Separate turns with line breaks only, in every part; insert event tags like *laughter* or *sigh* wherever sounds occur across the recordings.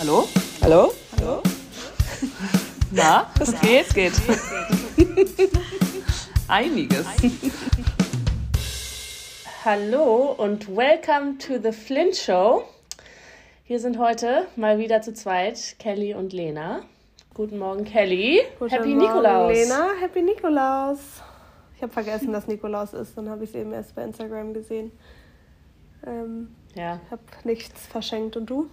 Hallo?
Hallo?
Hallo? Na, *laughs* es geht, es geht. *laughs* Einiges. Hallo und welcome to the Flint Show. Wir sind heute mal wieder zu zweit, Kelly und Lena. Guten Morgen, Kelly.
Guten
Happy
Morgen,
Nikolaus.
Lena, Happy Nikolaus. Ich habe vergessen, dass Nikolaus ist. Dann habe ich es eben erst bei Instagram gesehen. Ähm,
Ja,
ich habe nichts verschenkt. Und du?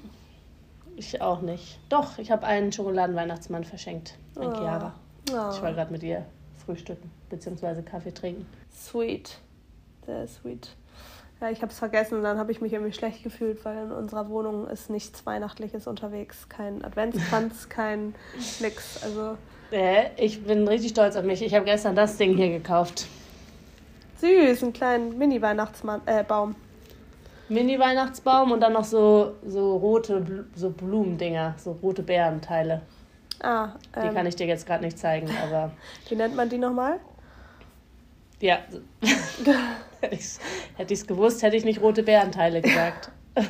Ich auch nicht. Doch, ich habe einen Schokoladenweihnachtsmann verschenkt an
Oh.
Chiara.
Oh,
Ich war gerade mit ihr frühstücken, beziehungsweise Kaffee trinken.
sweet. Sehr sweet. Ja, ich habe es vergessen und dann habe ich mich irgendwie schlecht gefühlt, weil in unserer Wohnung ist nichts Weihnachtliches unterwegs. Kein Adventskranz, *laughs* kein nix. Also
Äh, ich bin richtig stolz auf mich. Ich habe gestern das Ding hier gekauft.
süß, einen kleinen Mini-Weihnachtsbaum. Äh, Baum.
Mini-Weihnachtsbaum und dann noch so, so rote so Blumendinger, so rote Beerenteile.
ah,
Die
ähm,
kann ich dir jetzt gerade nicht zeigen, aber
wie nennt man die nochmal?
ja. *laughs* hätte ich es gewusst, hätte ich nicht rote Beerenteile gesagt. *laughs*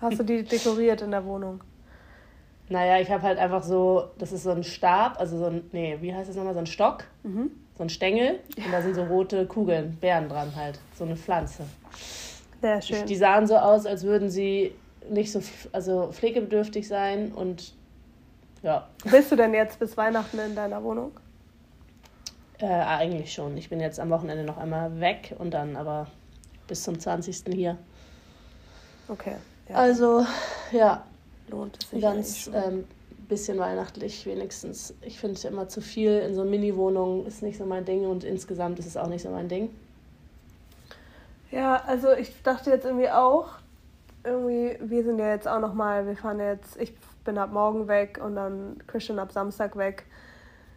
Hast du die dekoriert in der Wohnung?
Naja, ich habe halt einfach so, das ist so ein Stab, also so ein, nee, wie heißt das nochmal, so ein Stock,
Mhm.
so ein Stängel und da sind so rote Kugeln, Beeren dran halt, so eine Pflanze.
Sehr schön.
Die sahen so aus, als würden sie nicht so also pflegebedürftig sein und ja,
Bist du denn jetzt bis Weihnachten in deiner Wohnung?
äh, eigentlich schon. Ich bin jetzt am Wochenende noch einmal weg und dann aber bis zum 20. hier.
Okay. Ja,
Also ja,
lohnt es sich
ganz ähm, bisschen weihnachtlich wenigstens. Ich finde immer zu viel in so Mini-Wohnungen ist nicht so mein Ding und insgesamt ist es auch nicht so mein Ding.
Ja, also ich dachte jetzt irgendwie auch, irgendwie, wir sind ja jetzt auch nochmal, wir fahren jetzt, ich bin ab morgen weg und dann Christian ab Samstag weg.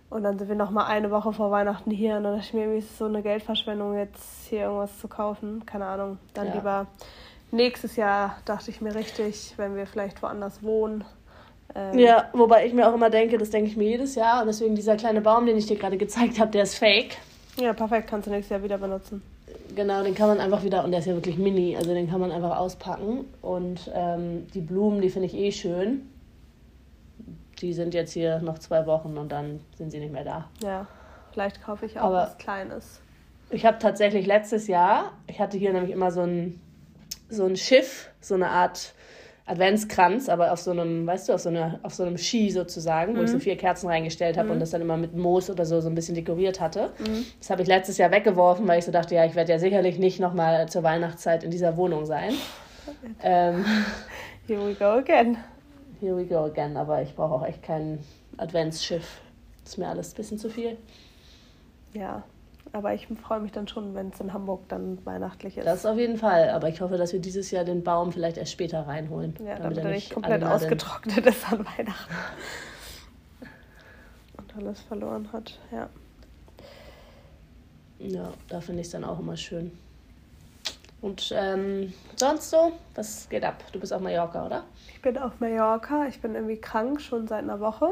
Und dann sind wir nochmal eine Woche vor Weihnachten hier. Und dann dachte ich mir, irgendwie ist es so eine Geldverschwendung, jetzt hier irgendwas zu kaufen. Keine Ahnung. Dann
Ja.
lieber nächstes Jahr, dachte ich mir richtig, wenn wir vielleicht woanders wohnen. Ähm,
Ja, wobei ich mir auch immer denke, das denke ich mir jedes Jahr und deswegen dieser kleine Baum, den ich dir gerade gezeigt habe, der ist fake.
Ja, perfekt, kannst du nächstes Jahr wieder benutzen.
Genau, den kann man einfach wieder, und der ist ja wirklich mini, also den kann man einfach auspacken. Und ähm, die Blumen, die finde ich eh schön. Die sind jetzt hier noch zwei Wochen und dann sind sie nicht mehr da.
Ja, vielleicht kaufe ich auch
Aber-
was Kleines.
Ich habe tatsächlich letztes Jahr, ich hatte hier nämlich immer so ein, so ein Schiff, so eine Art Adventskranz, aber auf so einem, weißt du, auf so, einer, auf so einem Ski sozusagen, wo ich so vier Kerzen reingestellt habe und das dann immer mit Moos oder so so ein bisschen dekoriert hatte. Das habe ich letztes Jahr weggeworfen, weil ich so dachte, ja, ich werde ja sicherlich nicht nochmal zur Weihnachtszeit in dieser Wohnung sein. Ähm, *laughs*
Here we go again.
here we go again, aber ich brauche auch echt kein Adventsschiff. Ist mir alles ein bisschen zu viel.
Ja, aber ich freue mich dann schon, wenn es in Hamburg dann weihnachtlich ist.
Das auf jeden Fall, aber ich hoffe, dass wir dieses Jahr den Baum vielleicht erst später reinholen.
ja,
damit
damit
er nicht
komplett ausgetrocknet ist an *laughs* Weihnachten. Und alles verloren hat, ja.
Ja, da finde ich es dann auch immer schön. Und ähm, sonst so, was geht ab? Du bist auf Mallorca, oder?
Ich bin auf Mallorca, ich bin irgendwie krank, schon seit einer Woche.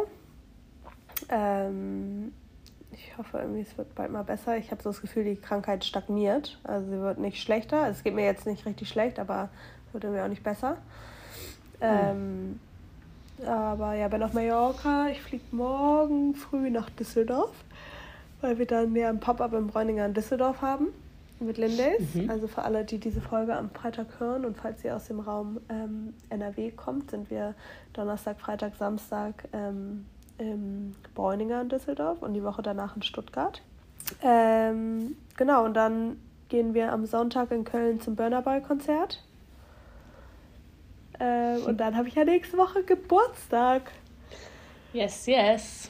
Ähm, ich hoffe irgendwie, es wird bald mal besser. Ich habe so das Gefühl, die Krankheit stagniert. Also sie wird nicht schlechter. Es geht mir jetzt nicht richtig schlecht, aber es wird irgendwie auch nicht besser. Ähm, aber ja, bin auf Mallorca. Ich fliege morgen früh nach Düsseldorf, weil wir dann ja ein Pop-up im Bräuninger in Düsseldorf haben mit Lindays.
Mhm.
Also für alle, die diese Folge am Freitag hören und falls ihr aus dem Raum ähm, NRW kommt, sind wir Donnerstag, Freitag, Samstag ähm, im Bräuninger in Düsseldorf und die Woche danach in Stuttgart. Ähm, genau, und dann gehen wir am Sonntag in Köln zum Burner Boy Konzert. Ähm, und dann habe ich ja nächste Woche Geburtstag.
Yes, yes.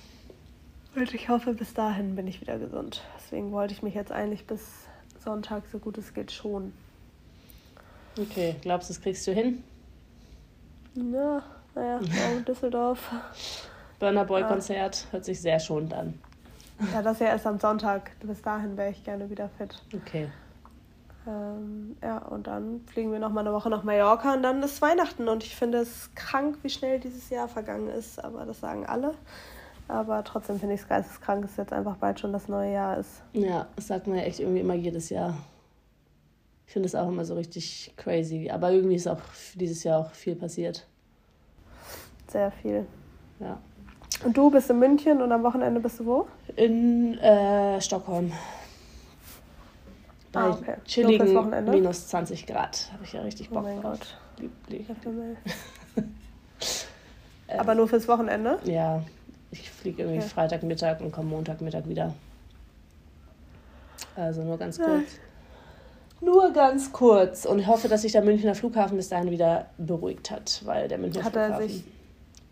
Und ich hoffe, bis dahin bin ich wieder gesund. Deswegen wollte ich mich jetzt eigentlich bis Sonntag so gut es geht schon.
Okay, glaubst du, das kriegst du hin?
Ja, naja, Düsseldorf.
Burner Boy Konzert hört sich sehr schonend an.
Ja, das ist ja erst am Sonntag. Bis dahin wäre ich gerne wieder fit.
Okay.
Ähm, ja, und dann fliegen wir noch mal eine Woche nach Mallorca und dann ist Weihnachten. Und ich finde es krank, wie schnell dieses Jahr vergangen ist. Aber das sagen alle. Aber trotzdem finde ich es geisteskrank, dass jetzt einfach bald schon das neue Jahr ist.
Ja, das sagt man ja echt irgendwie immer jedes Jahr. Ich finde es auch immer so richtig crazy. Aber irgendwie ist auch dieses Jahr auch viel passiert.
sehr viel.
Ja.
Und du bist in München und am Wochenende bist du wo?
In äh, Stockholm. Bei
Ah, okay.
Chilligen
Wochenende?
minus 20 Grad. Habe ich ja richtig
Oh
Bock
mein
drauf.
Gott.
Lieblich.
Himmel. *laughs* Aber nur fürs Wochenende?
Ja, ich fliege irgendwie
Okay.
Freitagmittag und komme Montagmittag wieder. Also nur ganz kurz. Nur ganz kurz. Und ich hoffe, dass sich der Münchner Flughafen bis dahin wieder beruhigt hat, weil der Münchner
Hat er
Flughafen,
sich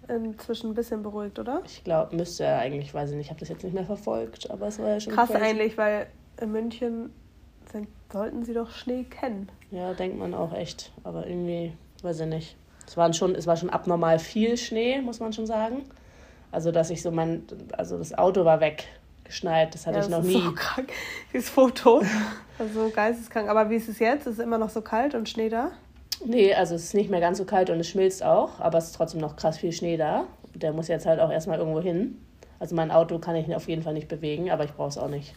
inzwischen ein bisschen beruhigt, oder?
ich glaube, müsste er eigentlich, weiß ich nicht, ich habe das jetzt nicht mehr verfolgt, aber es war ja schon
Krass
crazy.
eigentlich, weil in München sind, sollten sie doch Schnee kennen.
Ja, denkt man auch echt. Aber irgendwie, weiß ich nicht. Es, waren schon, es war schon abnormal viel Schnee, muss man schon sagen. Also, dass ich so mein, also das Auto war weggeschneit, das hatte
ja,
ich
das
noch
ist
nie.
so krank, dieses Foto. Also so geisteskrank. Aber wie ist es jetzt? Ist es immer noch so kalt und Schnee da?
Nee, also es ist nicht mehr ganz so kalt und es schmilzt auch, aber es ist trotzdem noch krass viel Schnee da. Der muss jetzt halt auch erstmal irgendwo hin. Also mein Auto kann ich auf jeden Fall nicht bewegen, aber ich brauche es auch nicht.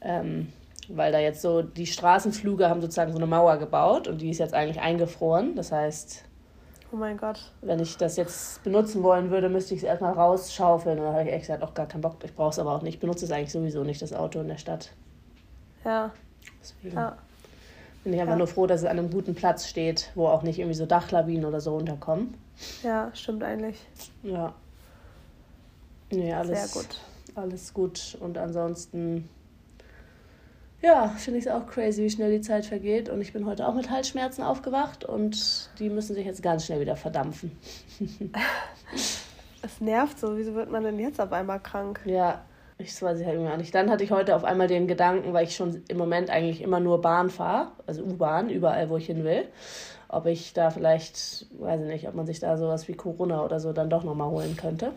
Ähm, weil da jetzt so, die Straßenflüge haben sozusagen so eine Mauer gebaut und die ist jetzt eigentlich eingefroren. Das heißt,
Oh mein Gott.
wenn ich das jetzt benutzen wollen würde, müsste ich es erstmal rausschaufeln. Und da habe ich echt gesagt, auch gar keinen Bock. Ich brauche es aber auch nicht. Ich benutze es eigentlich sowieso nicht, das Auto in der Stadt.
Ja,
Deswegen
ja.
Bin ich einfach
Ja.
nur froh, dass es an einem guten Platz steht, wo auch nicht irgendwie so Dachlawinen oder so runterkommen.
Ja, stimmt eigentlich.
Ja. Nee, alles,
Sehr gut.
alles gut. Und ansonsten, ja, finde ich es auch crazy, wie schnell die Zeit vergeht. Und ich bin heute auch mit Halsschmerzen aufgewacht und die müssen sich jetzt ganz schnell wieder verdampfen. *laughs*
Es nervt so. Wieso wird man denn jetzt auf einmal krank?
Ja, ich weiß ich halt irgendwie auch nicht. Dann hatte ich heute auf einmal den Gedanken, weil ich schon im Moment eigentlich immer nur Bahn fahre, also U-Bahn, überall, wo ich hin will, ob ich da vielleicht, weiß ich nicht, ob man sich da sowas wie Corona oder so dann doch nochmal holen könnte.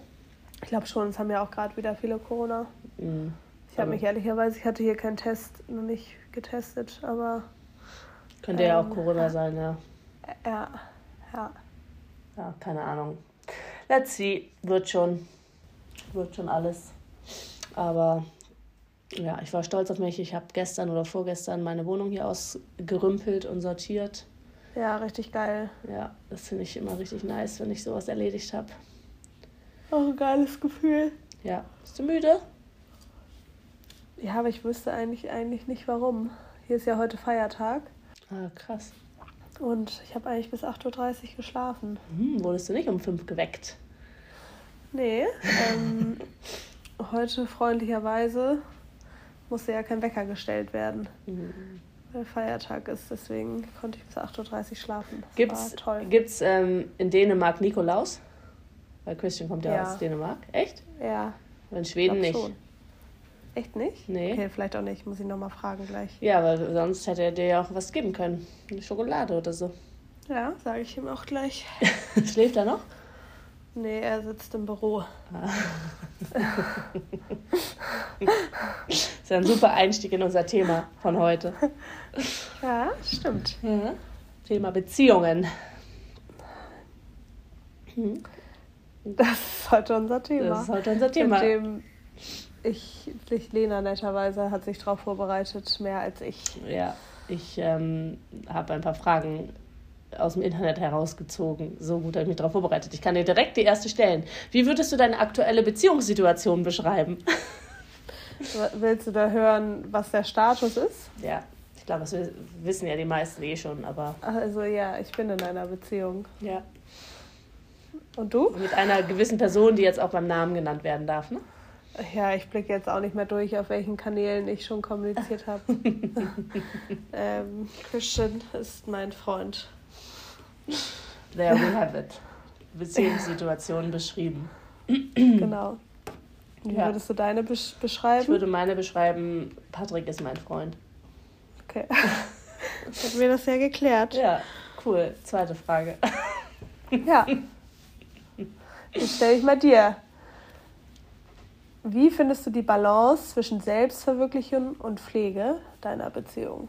Ich glaube schon, es haben ja auch gerade wieder viele Corona.
Mhm.
Ich habe mich ehrlicherweise, ich hatte hier keinen Test, noch nicht getestet, aber
Könnte ja auch
Ähm,
Corona sein, ja.
äh, ja, ja.
Ja, keine Ahnung. Let's see. Wird schon. Wird schon alles. Aber ja, ich war stolz auf mich. Ich habe gestern oder vorgestern meine Wohnung hier ausgerümpelt und sortiert.
Ja, richtig geil.
Ja, das finde ich immer richtig nice, wenn ich sowas erledigt habe.
Auch ein geiles Gefühl.
Ja. Bist du müde?
Ja, aber ich wüsste eigentlich, eigentlich nicht warum. Hier ist ja heute Feiertag
Ah, krass.
und ich habe eigentlich bis 8.30 Uhr geschlafen.
Hm, wurdest du nicht um fünf geweckt?
Nee, ähm, *laughs* heute freundlicherweise musste ja kein Wecker gestellt werden,
Hm.
weil Feiertag ist. Deswegen konnte ich bis 8.30 Uhr schlafen. Das
Gibt's,
toll.
gibt's ähm, in Dänemark Nikolaus? Weil Christian kommt ja,
Ja.
aus Dänemark. Echt?
Ja,
Aber in Schweden nicht.
schon. Echt nicht?
Nee.
Okay, vielleicht auch nicht. Muss ich nochmal fragen gleich.
Ja, weil sonst hätte er dir ja auch was geben können. Eine Schokolade oder so.
Ja, sage ich ihm auch gleich. *laughs*
Schläft er noch?
Nee, er sitzt im Büro.
ist ja ein super Einstieg in unser Thema von heute.
Ja, stimmt.
Thema Beziehungen. Hm,
Das ist heute unser Thema.
Das ist heute unser Thema.
Mit dem ich, sich Lena netterweise hat sich darauf vorbereitet, mehr als ich.
Ja, ich ähm, habe ein paar Fragen aus dem Internet herausgezogen. So gut habe ich mich darauf vorbereitet. Ich kann dir direkt die erste stellen. Wie würdest du deine aktuelle Beziehungssituation beschreiben?
Willst du da hören, was der Status ist?
Ja, ich glaube, das wi- wissen ja die meisten eh schon, aber
Also ja, ich bin in einer Beziehung.
ja.
Und du?
Mit einer gewissen Person, die jetzt auch beim Namen genannt werden darf, ne?
Ja, ich blicke jetzt auch nicht mehr durch, auf welchen Kanälen ich schon kommuniziert habe. *laughs* ähm, Christian ist mein Freund.
There we have it. Beziehungssituation beschrieben.
Genau. Wie
Ja.
würdest du deine besch
Ich
beschreiben?
würde meine beschreiben, Patrick ist mein Freund.
Okay. Hätten wir das ja geklärt.
Ja, cool. Zweite Frage.
Ja. Jetzt stelle ich mal dir. Wie findest du die Balance zwischen Selbstverwirklichung und Pflege deiner Beziehung?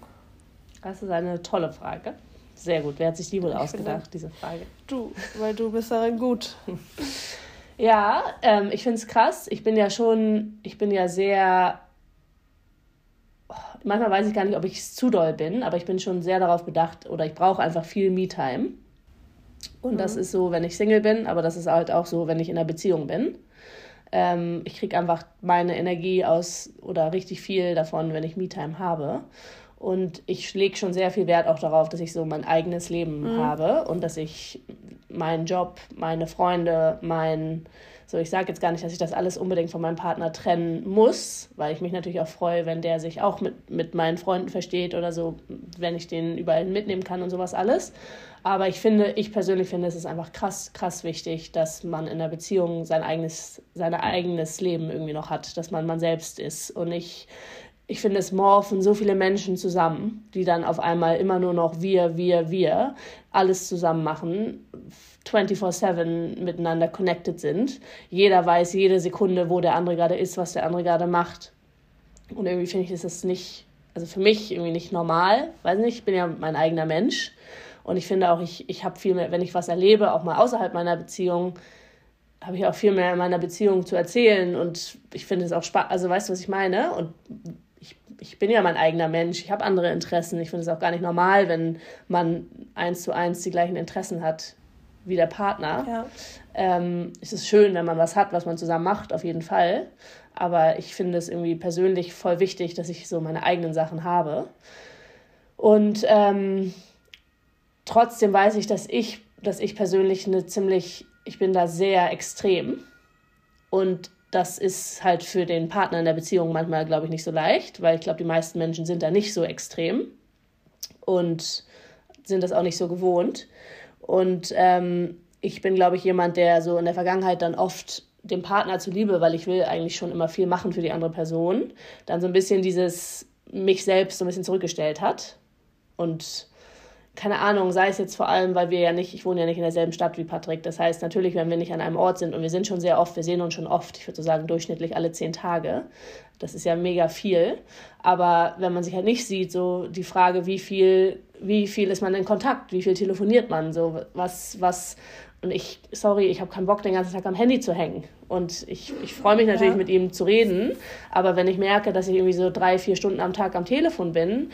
Das ist eine tolle Frage. Sehr gut. Wer hat sich die wohl
Ich *laughs*
ausgedacht, diese Frage?
Du, weil du bist darin gut. *laughs*
Ja, ähm, ich finde es krass. Ich bin ja schon, ich bin ja sehr. Manchmal weiß ich gar nicht, ob ich es zu doll bin, aber ich bin schon sehr darauf bedacht oder ich brauche einfach viel Me-Time. Und mhm. das ist so, wenn ich Single bin, aber das ist halt auch so, wenn ich in einer Beziehung bin. Ähm, ich kriege einfach meine Energie aus oder richtig viel davon, wenn ich Me-Time habe. Und ich lege schon sehr viel Wert auch darauf, dass ich so mein eigenes Leben mhm. habe und dass ich meinen Job, meine Freunde, mein, so ich sage jetzt gar nicht, dass ich das alles unbedingt von meinem Partner trennen muss, weil ich mich natürlich auch freue, wenn der sich auch mit, mit meinen Freunden versteht oder so, wenn ich den überall mitnehmen kann und sowas alles. Aber ich finde, ich persönlich finde, es ist einfach krass, krass wichtig, dass man in der Beziehung sein eigenes, sein eigenes Leben irgendwie noch hat, dass man man selbst ist und nicht ich finde, es morphen so viele Menschen zusammen, die dann auf einmal immer nur noch wir, wir, wir alles zusammen machen, 24-7 miteinander connected sind. Jeder weiß jede Sekunde, wo der andere gerade ist, was der andere gerade macht. Und irgendwie finde ich, ist das nicht, also für mich irgendwie nicht normal. Weiß nicht, ich bin ja mein eigener Mensch. Und ich finde auch, ich, ich habe viel mehr, wenn ich was erlebe, auch mal außerhalb meiner Beziehung, habe ich auch viel mehr in meiner Beziehung zu erzählen. Und ich finde es auch spannend, also weißt du, was ich meine? Und ich bin ja mein eigener Mensch, ich habe andere Interessen. Ich finde es auch gar nicht normal, wenn man eins zu eins die gleichen Interessen hat wie der Partner. Ja. Ähm, es ist schön, wenn man was hat, was man zusammen macht, auf jeden Fall. Aber ich finde es irgendwie persönlich voll wichtig, dass ich so meine eigenen Sachen habe. Und ähm, trotzdem weiß ich, dass ich, dass ich persönlich eine ziemlich, ich bin da sehr extrem. Und das ist halt für den Partner in der Beziehung manchmal, glaube ich, nicht so leicht, weil ich glaube, die meisten Menschen sind da nicht so extrem und sind das auch nicht so gewohnt. Und ähm, ich bin, glaube ich, jemand, der so in der Vergangenheit dann oft dem Partner zuliebe, weil ich will eigentlich schon immer viel machen für die andere Person, dann so ein bisschen dieses mich selbst so ein bisschen zurückgestellt hat und keine Ahnung, sei es jetzt vor allem, weil wir ja nicht, ich wohne ja nicht in derselben Stadt wie Patrick. Das heißt, natürlich, wenn wir nicht an einem Ort sind und wir sind schon sehr oft, wir sehen uns schon oft, ich würde so sagen, durchschnittlich alle zehn Tage. Das ist ja mega viel. Aber wenn man sich halt nicht sieht, so die Frage, wie viel, wie viel ist man in Kontakt, wie viel telefoniert man, so was, was, und ich, sorry, ich habe keinen Bock, den ganzen Tag am Handy zu hängen. Und ich, ich freue mich natürlich, ja. mit ihm zu reden. Aber wenn ich merke, dass ich irgendwie so drei, vier Stunden am Tag am Telefon bin,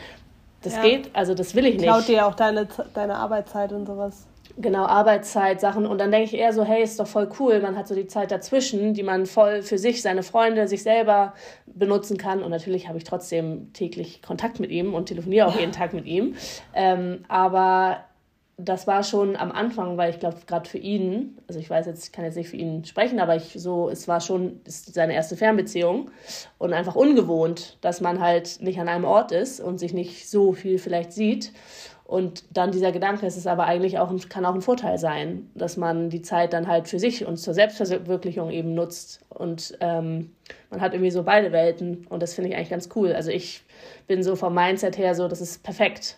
das ja. geht, also das will ich nicht.
Klaut dir auch deine, deine Arbeitszeit und sowas.
Genau, Arbeitszeit, Sachen. Und dann denke ich eher so, hey, ist doch voll cool. Man hat so die Zeit dazwischen, die man voll für sich, seine Freunde, sich selber benutzen kann. Und natürlich habe ich trotzdem täglich Kontakt mit ihm und telefoniere auch jeden *laughs* Tag mit ihm. Ähm, aber das war schon am Anfang, weil ich glaube, gerade für ihn, also ich weiß jetzt, ich kann jetzt nicht für ihn sprechen, aber ich so, es war schon seine erste Fernbeziehung und einfach ungewohnt, dass man halt nicht an einem Ort ist und sich nicht so viel vielleicht sieht. Und dann dieser Gedanke, es ist aber eigentlich auch, kann auch ein Vorteil sein, dass man die Zeit dann halt für sich und zur Selbstverwirklichung eben nutzt. Und ähm, man hat irgendwie so beide Welten und das finde ich eigentlich ganz cool. Also ich bin so vom Mindset her so, das ist perfekt.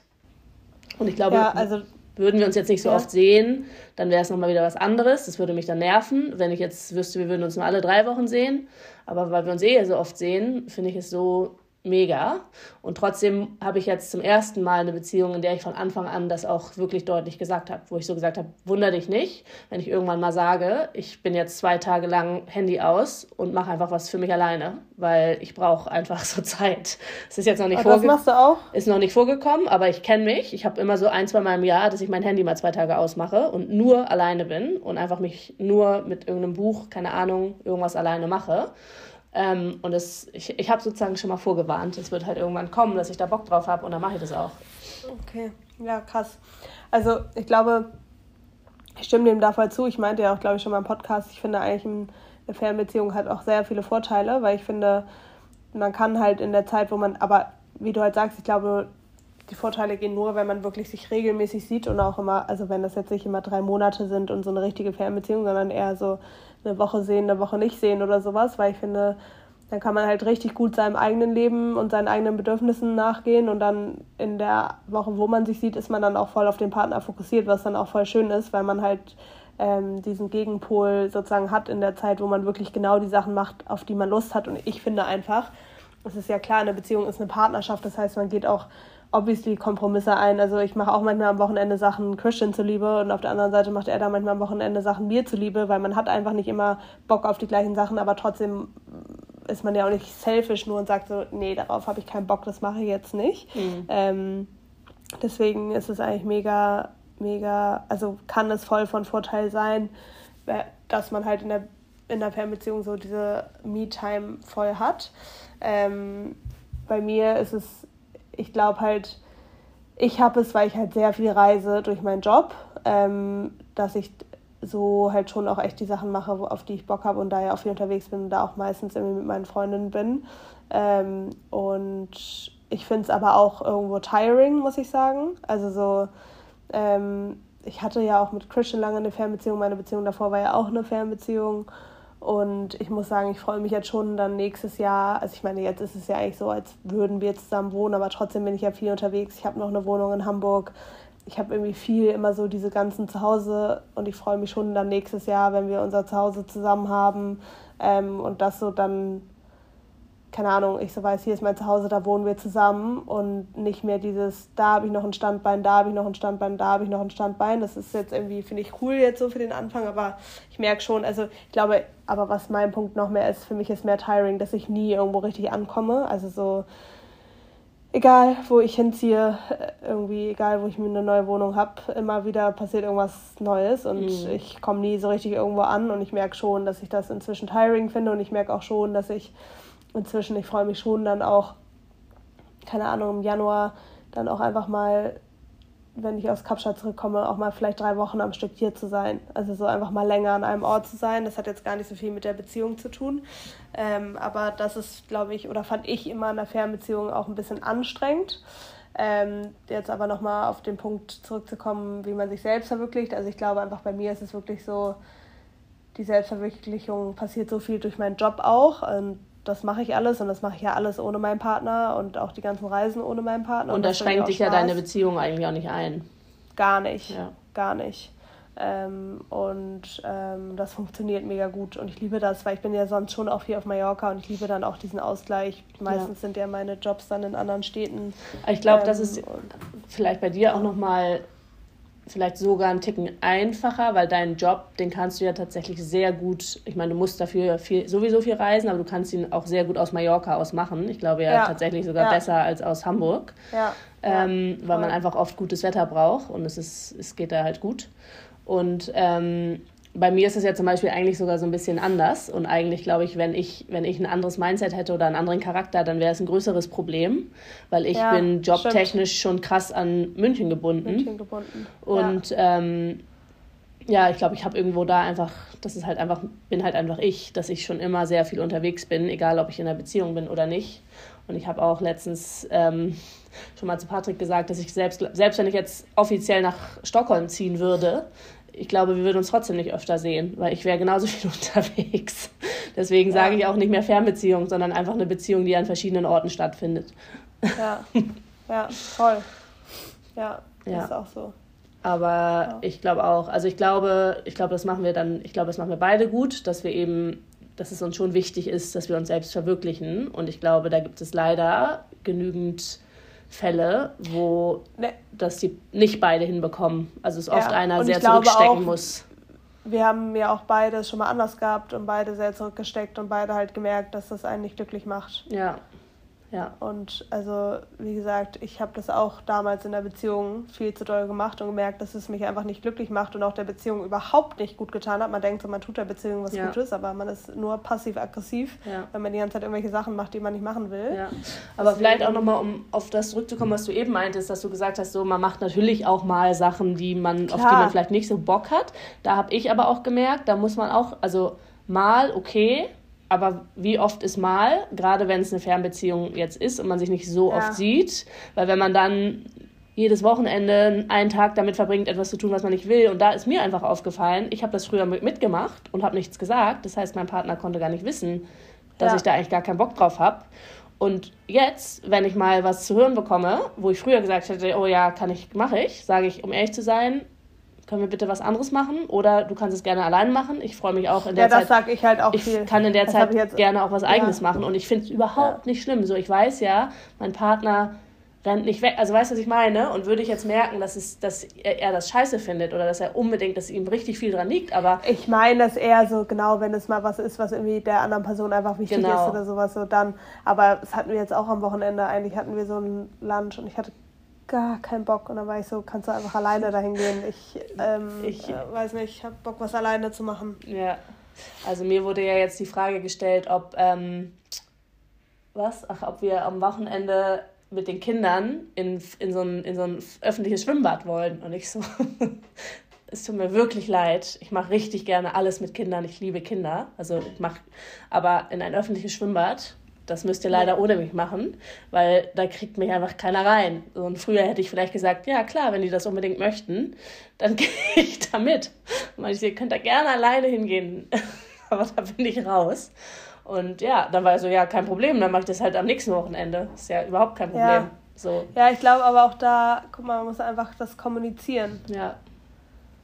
Und ich glaube,
ja, also
würden wir uns jetzt nicht so ja. oft sehen, dann wäre es nochmal wieder was anderes. Das würde mich dann nerven, wenn ich jetzt wüsste, wir würden uns nur alle drei Wochen sehen. Aber weil wir uns eh so oft sehen, finde ich es so mega. Und trotzdem habe ich jetzt zum ersten Mal eine Beziehung, in der ich von Anfang an das auch wirklich deutlich gesagt habe, wo ich so gesagt habe, wunder dich nicht, wenn ich irgendwann mal sage, ich bin jetzt zwei Tage lang Handy aus und mache einfach was für mich alleine, weil ich brauche einfach *laughs* so Zeit. Es ist jetzt noch nicht
vorgekommen. Das machst du auch?
Ist noch nicht vorgekommen, aber ich kenne mich. Ich habe immer so ein, zwei Mal im Jahr, dass ich mein Handy mal zwei Tage ausmache und nur alleine bin und einfach mich nur mit irgendeinem Buch, keine Ahnung, irgendwas alleine mache. Ähm, und das, ich, ich habe sozusagen schon mal vorgewarnt, es wird halt irgendwann kommen, dass ich da Bock drauf habe und dann mache ich das auch.
Okay, ja, krass. Also ich glaube, ich stimme dem da voll zu. Ich meinte ja auch, glaube ich, schon mal im Podcast, ich finde eigentlich eine Fernbeziehung hat auch sehr viele Vorteile, weil ich finde, man kann halt in der Zeit, wo man, aber wie du halt sagst, ich glaube, die Vorteile gehen nur, wenn man wirklich sich regelmäßig sieht und auch immer, also wenn das jetzt nicht immer drei Monate sind und so eine richtige Fernbeziehung, sondern eher so eine Woche sehen, eine Woche nicht sehen oder sowas, weil ich finde, dann kann man halt richtig gut seinem eigenen Leben und seinen eigenen Bedürfnissen nachgehen und dann in der Woche, wo man sich sieht, ist man dann auch voll auf den Partner fokussiert, was dann auch voll schön ist, weil man halt ähm, diesen Gegenpol sozusagen hat in der Zeit, wo man wirklich genau die Sachen macht, auf die man Lust hat. Und ich finde einfach, es ist ja klar, eine Beziehung ist eine Partnerschaft, das heißt, man geht auch obviously Kompromisse ein. Also ich mache auch manchmal am Wochenende Sachen Christian zuliebe und auf der anderen Seite macht er da manchmal am Wochenende Sachen mir zuliebe, weil man hat einfach nicht immer Bock auf die gleichen Sachen, aber trotzdem ist man ja auch nicht selfish nur und sagt so, nee, darauf habe ich keinen Bock, das mache ich jetzt nicht. Mhm. Ähm, deswegen ist es eigentlich mega mega, also kann es voll von Vorteil sein, dass man halt in der, in der Fernbeziehung so diese Me-Time voll hat. Ähm, bei mir ist es, ich glaube halt, ich habe es, weil ich halt sehr viel reise durch meinen Job, ähm, dass ich so halt schon auch echt die Sachen mache, auf die ich Bock habe und da ja auch viel unterwegs bin und da auch meistens irgendwie mit meinen Freundinnen bin. Ähm, und ich finde es aber auch irgendwo tiring, muss ich sagen. Also so, ähm, ich hatte ja auch mit Christian lange eine Fernbeziehung, meine Beziehung davor war ja auch eine Fernbeziehung. Und ich muss sagen, ich freue mich jetzt schon dann nächstes Jahr. Also ich meine, jetzt ist es ja eigentlich so, als würden wir zusammen wohnen, aber trotzdem bin ich ja viel unterwegs. Ich habe noch eine Wohnung in Hamburg. Ich habe irgendwie viel immer so diese ganzen Zuhause und ich freue mich schon dann nächstes Jahr, wenn wir unser Zuhause zusammen haben ähm, und das so dann keine Ahnung, ich so weiß, hier ist mein Zuhause, da wohnen wir zusammen und nicht mehr dieses, da habe ich noch ein Standbein, da habe ich noch ein Standbein, da habe ich noch ein Standbein. Das ist jetzt irgendwie, finde ich cool jetzt so für den Anfang, aber ich merke schon, also ich glaube, aber was mein Punkt noch mehr ist, für mich ist mehr tiring, dass ich nie irgendwo richtig ankomme. Also so, egal wo ich hinziehe, äh, irgendwie, egal wo ich mir eine neue Wohnung habe, immer wieder passiert irgendwas Neues und mhm. ich komme nie so richtig irgendwo an und ich merke schon, dass ich das inzwischen tiring finde und ich merke auch schon, dass ich inzwischen, ich freue mich schon dann auch, keine Ahnung, im Januar dann auch einfach mal, wenn ich aus Kapstadt zurückkomme, auch mal vielleicht drei Wochen am Stück hier zu sein. Also so einfach mal länger an einem Ort zu sein. Das hat jetzt gar nicht so viel mit der Beziehung zu tun. Ähm, aber das ist, glaube ich, oder fand ich immer in einer Fernbeziehung auch ein bisschen anstrengend. Ähm, jetzt aber nochmal auf den Punkt zurückzukommen, wie man sich selbst verwirklicht. Also ich glaube einfach bei mir ist es wirklich so, die Selbstverwirklichung passiert so viel durch meinen Job auch. Und das mache ich alles und das mache ich ja alles ohne meinen Partner und auch die ganzen Reisen ohne meinen Partner.
Und, und da schränkt dich ja deine Beziehung eigentlich auch nicht ein.
Gar nicht, ja. gar nicht. Ähm, und ähm, das funktioniert mega gut und ich liebe das, weil ich bin ja sonst schon auch hier auf Mallorca und ich liebe dann auch diesen Ausgleich. Meistens ja. sind ja meine Jobs dann in anderen Städten.
Ich glaube, ähm, das ist vielleicht bei dir auch nochmal vielleicht sogar einen Ticken einfacher, weil deinen Job, den kannst du ja tatsächlich sehr gut, ich meine, du musst dafür viel, sowieso viel reisen, aber du kannst ihn auch sehr gut aus Mallorca aus machen. Ich glaube ja, ja. tatsächlich sogar ja. besser als aus Hamburg, ja. ähm, weil man einfach oft gutes Wetter braucht und es, ist, es geht da halt gut. Und ähm, bei mir ist es ja zum Beispiel eigentlich sogar so ein bisschen anders. Und eigentlich glaube ich, wenn ich, wenn ich ein anderes Mindset hätte oder einen anderen Charakter, dann wäre es ein größeres Problem, weil ich ja, bin jobtechnisch stimmt. schon krass an München gebunden. München gebunden. Und ja, ähm, ja ich glaube, ich habe irgendwo da einfach, das ist halt einfach, bin halt einfach ich, dass ich schon immer sehr viel unterwegs bin, egal ob ich in einer Beziehung bin oder nicht. Und ich habe auch letztens ähm, schon mal zu Patrick gesagt, dass ich selbst, selbst wenn ich jetzt offiziell nach Stockholm ziehen würde, ich glaube, wir würden uns trotzdem nicht öfter sehen, weil ich wäre genauso *laughs* viel unterwegs. Deswegen ja. sage ich auch nicht mehr Fernbeziehung, sondern einfach eine Beziehung, die an verschiedenen Orten stattfindet.
Ja, ja, voll. Ja, ja. ist auch so.
Aber ja. ich glaube auch, also ich glaube, ich glaube, das machen wir dann, ich glaube, das machen wir beide gut, dass wir eben, dass es uns schon wichtig ist, dass wir uns selbst verwirklichen. Und ich glaube, da gibt es leider genügend Fälle, wo ne. das die nicht beide hinbekommen. Also es ja. oft einer sehr zurückstecken
auch, muss. Wir haben ja auch beide schon mal anders gehabt und beide sehr zurückgesteckt und beide halt gemerkt, dass das einen nicht glücklich macht.
Ja. Ja.
Und also, wie gesagt, ich habe das auch damals in der Beziehung viel zu doll gemacht und gemerkt, dass es mich einfach nicht glücklich macht und auch der Beziehung überhaupt nicht gut getan hat. Man denkt so, man tut der Beziehung was ja. Gutes, aber man ist nur passiv-aggressiv, ja. wenn man die ganze Zeit irgendwelche Sachen macht, die man nicht machen will.
Ja. Aber Deswegen, vielleicht auch nochmal, um auf das zurückzukommen, was du eben meintest, dass du gesagt hast, so man macht natürlich auch mal Sachen, die man, auf die man vielleicht nicht so Bock hat. Da habe ich aber auch gemerkt, da muss man auch, also mal okay, aber wie oft ist mal, gerade wenn es eine Fernbeziehung jetzt ist und man sich nicht so ja. oft sieht, weil wenn man dann jedes Wochenende einen Tag damit verbringt, etwas zu tun, was man nicht will. Und da ist mir einfach aufgefallen, ich habe das früher mitgemacht und habe nichts gesagt. Das heißt, mein Partner konnte gar nicht wissen, dass ja. ich da eigentlich gar keinen Bock drauf habe. Und jetzt, wenn ich mal was zu hören bekomme, wo ich früher gesagt hätte, oh ja, kann ich, mache ich, sage ich, um ehrlich zu sein, können wir bitte was anderes machen oder du kannst es gerne allein machen. Ich freue mich auch in der Zeit. Ja,
das sage ich halt auch
ich
viel.
kann in der das Zeit jetzt, gerne auch was eigenes ja. machen und ich finde es überhaupt ja. nicht schlimm. So, ich weiß ja, mein Partner rennt nicht weg. Also weißt du, was ich meine? Und würde ich jetzt merken, dass, es, dass er, er, das scheiße findet oder dass er unbedingt, dass ihm richtig viel dran liegt, aber...
Ich meine das eher so, genau, wenn es mal was ist, was irgendwie der anderen Person einfach wichtig genau. ist oder sowas, so dann... Aber es hatten wir jetzt auch am Wochenende, eigentlich hatten wir so ein Lunch und ich hatte gar keinen Bock. Und dann war ich so, kannst du einfach alleine dahin gehen. Ich, ähm, ich äh, weiß nicht, ich habe Bock, was alleine zu machen.
Ja, also mir wurde ja jetzt die Frage gestellt, ob, ähm, was? Ach, ob wir am Wochenende mit den Kindern in, in, so ein, in so ein öffentliches Schwimmbad wollen. Und ich so, *laughs* es tut mir wirklich leid. Ich mache richtig gerne alles mit Kindern. Ich liebe Kinder. Also ich mache, aber in ein öffentliches Schwimmbad, das müsst ihr leider ohne mich machen, weil da kriegt mich einfach keiner rein. Und früher hätte ich vielleicht gesagt, ja klar, wenn die das unbedingt möchten, dann *laughs* gehe ich da mit. Und ich, ihr könnt da gerne alleine hingehen, *laughs* aber da bin ich raus. Und ja, dann war er so, ja, kein Problem, dann mache ich das halt am nächsten Wochenende. Ist ja überhaupt kein Problem.
Ja,
so.
ja ich glaube aber auch da, guck mal, man muss einfach das kommunizieren.
Ja.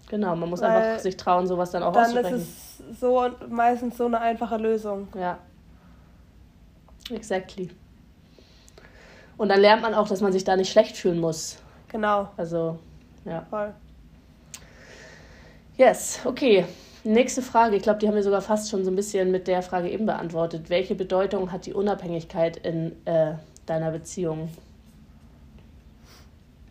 Genau, man muss Weil einfach sich trauen, sowas dann auch
dann auszusprechen. Dann ist es so meistens so eine einfache Lösung.
Ja. Exactly. Und dann lernt man auch, dass man sich da nicht schlecht fühlen muss.
Genau.
Also, ja. Voll. Yes, okay. Nächste Frage, ich glaube, die haben wir sogar fast schon so ein bisschen mit der Frage eben beantwortet. Welche Bedeutung hat die Unabhängigkeit in äh, deiner Beziehung?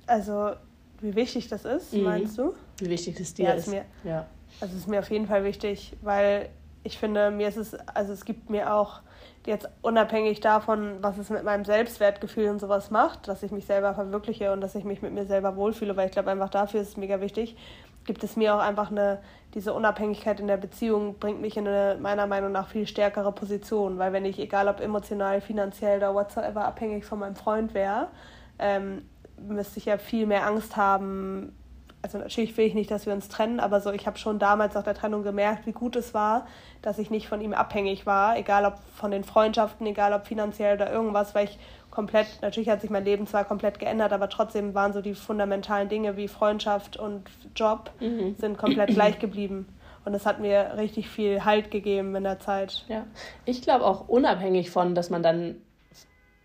Also, wie wichtig das ist, mhm. meinst du?
Wie wichtig es dir ja, ist.
Mir,
ja.
Also, es ist mir auf jeden Fall wichtig, weil ich finde, mir ist es, also es gibt mir auch jetzt unabhängig davon, was es mit meinem Selbstwertgefühl und sowas macht, dass ich mich selber verwirkliche und dass ich mich mit mir selber wohlfühle, weil ich glaube einfach dafür ist es mega wichtig, gibt es mir auch einfach eine, diese Unabhängigkeit in der Beziehung bringt mich in eine meiner Meinung nach viel stärkere Position, weil wenn ich, egal ob emotional, finanziell oder whatsoever, abhängig von meinem Freund wäre, ähm, müsste ich ja viel mehr Angst haben, also natürlich will ich nicht, dass wir uns trennen, aber so, ich habe schon damals nach der Trennung gemerkt, wie gut es war, dass ich nicht von ihm abhängig war, egal ob von den Freundschaften, egal ob finanziell oder irgendwas, weil ich komplett, natürlich hat sich mein Leben zwar komplett geändert, aber trotzdem waren so die fundamentalen Dinge wie Freundschaft und Job mhm. sind komplett gleich geblieben. Und das hat mir richtig viel Halt gegeben in der Zeit.
Ja, ich glaube auch unabhängig von, dass man dann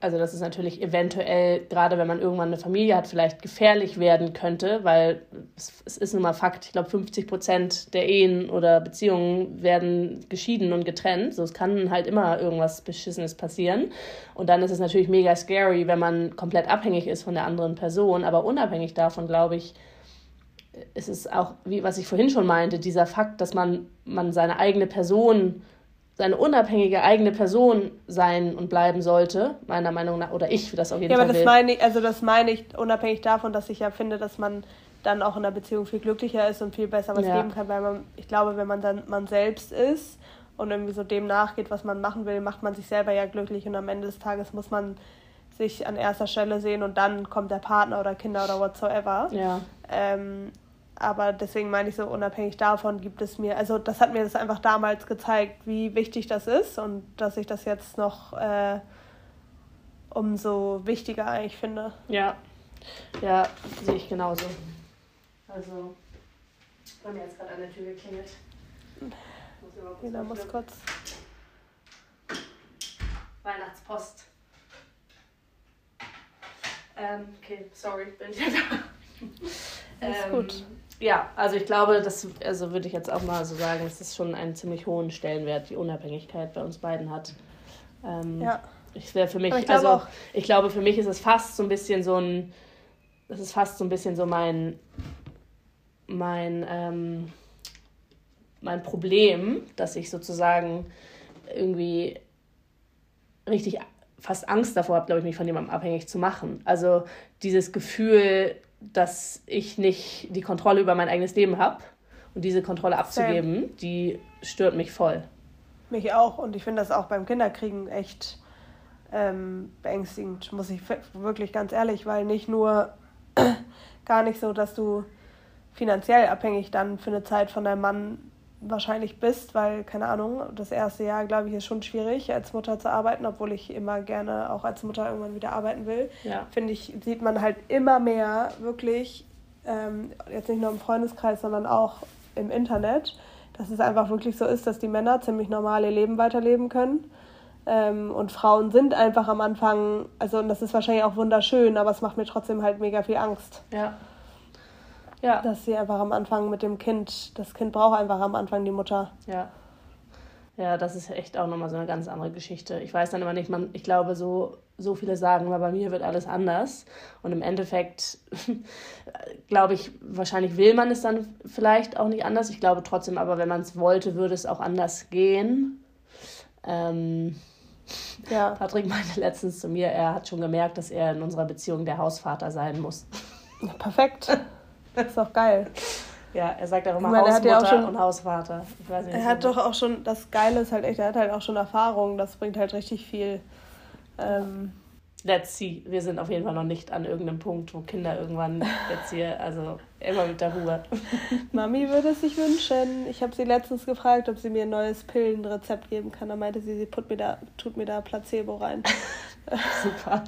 also dass es natürlich eventuell, gerade wenn man irgendwann eine Familie hat, vielleicht gefährlich werden könnte, weil es, es ist nun mal Fakt, ich glaube 50 Prozent der Ehen oder Beziehungen werden geschieden und getrennt. So, es kann halt immer irgendwas Beschissenes passieren. Und dann ist es natürlich mega scary, wenn man komplett abhängig ist von der anderen Person. Aber unabhängig davon, glaube ich, ist es auch, wie was ich vorhin schon meinte, dieser Fakt, dass man, man seine eigene Person seine unabhängige eigene Person sein und bleiben sollte, meiner Meinung nach, oder ich das auf jeden
ja,
Fall.
Ja, aber das meine ich, also das meine ich unabhängig davon, dass ich ja finde, dass man dann auch in der Beziehung viel glücklicher ist und viel besser was ja. geben kann, weil man, ich glaube, wenn man dann man selbst ist und irgendwie so dem nachgeht, was man machen will, macht man sich selber ja glücklich und am Ende des Tages muss man sich an erster Stelle sehen und dann kommt der Partner oder Kinder oder whatsoever.
Ja.
Ähm, aber deswegen meine ich so, unabhängig davon gibt es mir, also das hat mir das einfach damals gezeigt, wie wichtig das ist und dass ich das jetzt noch äh, umso wichtiger eigentlich finde.
Ja, ja, sehe ich genauso. Also, bei mir jetzt gerade an der Tür geklingelt.
Lina muss kurz.
Weihnachtspost. Ähm, okay, sorry, bin ich ja da.
Alles ähm, gut
ja, also ich glaube, das also würde ich jetzt auch mal so sagen, es schon einen ziemlich hohen Stellenwert, die Unabhängigkeit bei uns beiden hat. Ähm, ja. Ich wäre für mich, ich also auch. ich glaube, für mich ist es fast so ein bisschen so ein, das ist fast so ein bisschen so mein, mein, ähm, mein Problem, dass ich sozusagen irgendwie richtig fast Angst davor habe, glaube ich, mich von jemandem abhängig zu machen. Also dieses Gefühl, dass ich nicht die Kontrolle über mein eigenes Leben habe. Und diese Kontrolle abzugeben, Same. die stört mich voll.
Mich auch. Und ich finde das auch beim Kinderkriegen echt ähm, beängstigend, muss ich wirklich ganz ehrlich, weil nicht nur *clears throat* gar nicht so, dass du finanziell abhängig dann für eine Zeit von deinem Mann wahrscheinlich bist, weil, keine Ahnung, das erste Jahr, glaube ich, ist schon schwierig, als Mutter zu arbeiten, obwohl ich immer gerne auch als Mutter irgendwann wieder arbeiten will.
Ja.
Finde ich, sieht man halt immer mehr wirklich, ähm, jetzt nicht nur im Freundeskreis, sondern auch im Internet, dass es einfach wirklich so ist, dass die Männer ziemlich normale Leben weiterleben können. Ähm, und Frauen sind einfach am Anfang, also und das ist wahrscheinlich auch wunderschön, aber es macht mir trotzdem halt mega viel Angst.
Ja.
Ja. Dass sie einfach am Anfang mit dem Kind, das Kind braucht einfach am Anfang die Mutter.
Ja. Ja, das ist echt auch nochmal so eine ganz andere Geschichte. Ich weiß dann immer nicht, man, ich glaube, so, so viele sagen, aber bei mir wird alles anders. Und im Endeffekt, *laughs* glaube ich, wahrscheinlich will man es dann vielleicht auch nicht anders. Ich glaube trotzdem aber, wenn man es wollte, würde es auch anders gehen. Ähm, ja. Patrick meinte letztens zu mir, er hat schon gemerkt, dass er in unserer Beziehung der Hausvater sein muss.
Perfekt. *laughs* Das *laughs* ist doch geil.
Ja, er sagt auch immer meine, Hausmutter ja auch schon, und Hausvater.
Ich weiß nicht, er hat doch auch schon, das Geile ist halt echt, er hat halt auch schon Erfahrung, das bringt halt richtig viel. Ähm,
Let's see. Wir sind auf jeden Fall noch nicht an irgendeinem Punkt, wo Kinder irgendwann jetzt hier, also immer mit der Ruhe. *laughs*
Mami würde es sich wünschen. Ich habe sie letztens gefragt, ob sie mir ein neues Pillenrezept geben kann. Da meinte sie, sie tut mir da, tut mir da Placebo rein. *laughs* Super.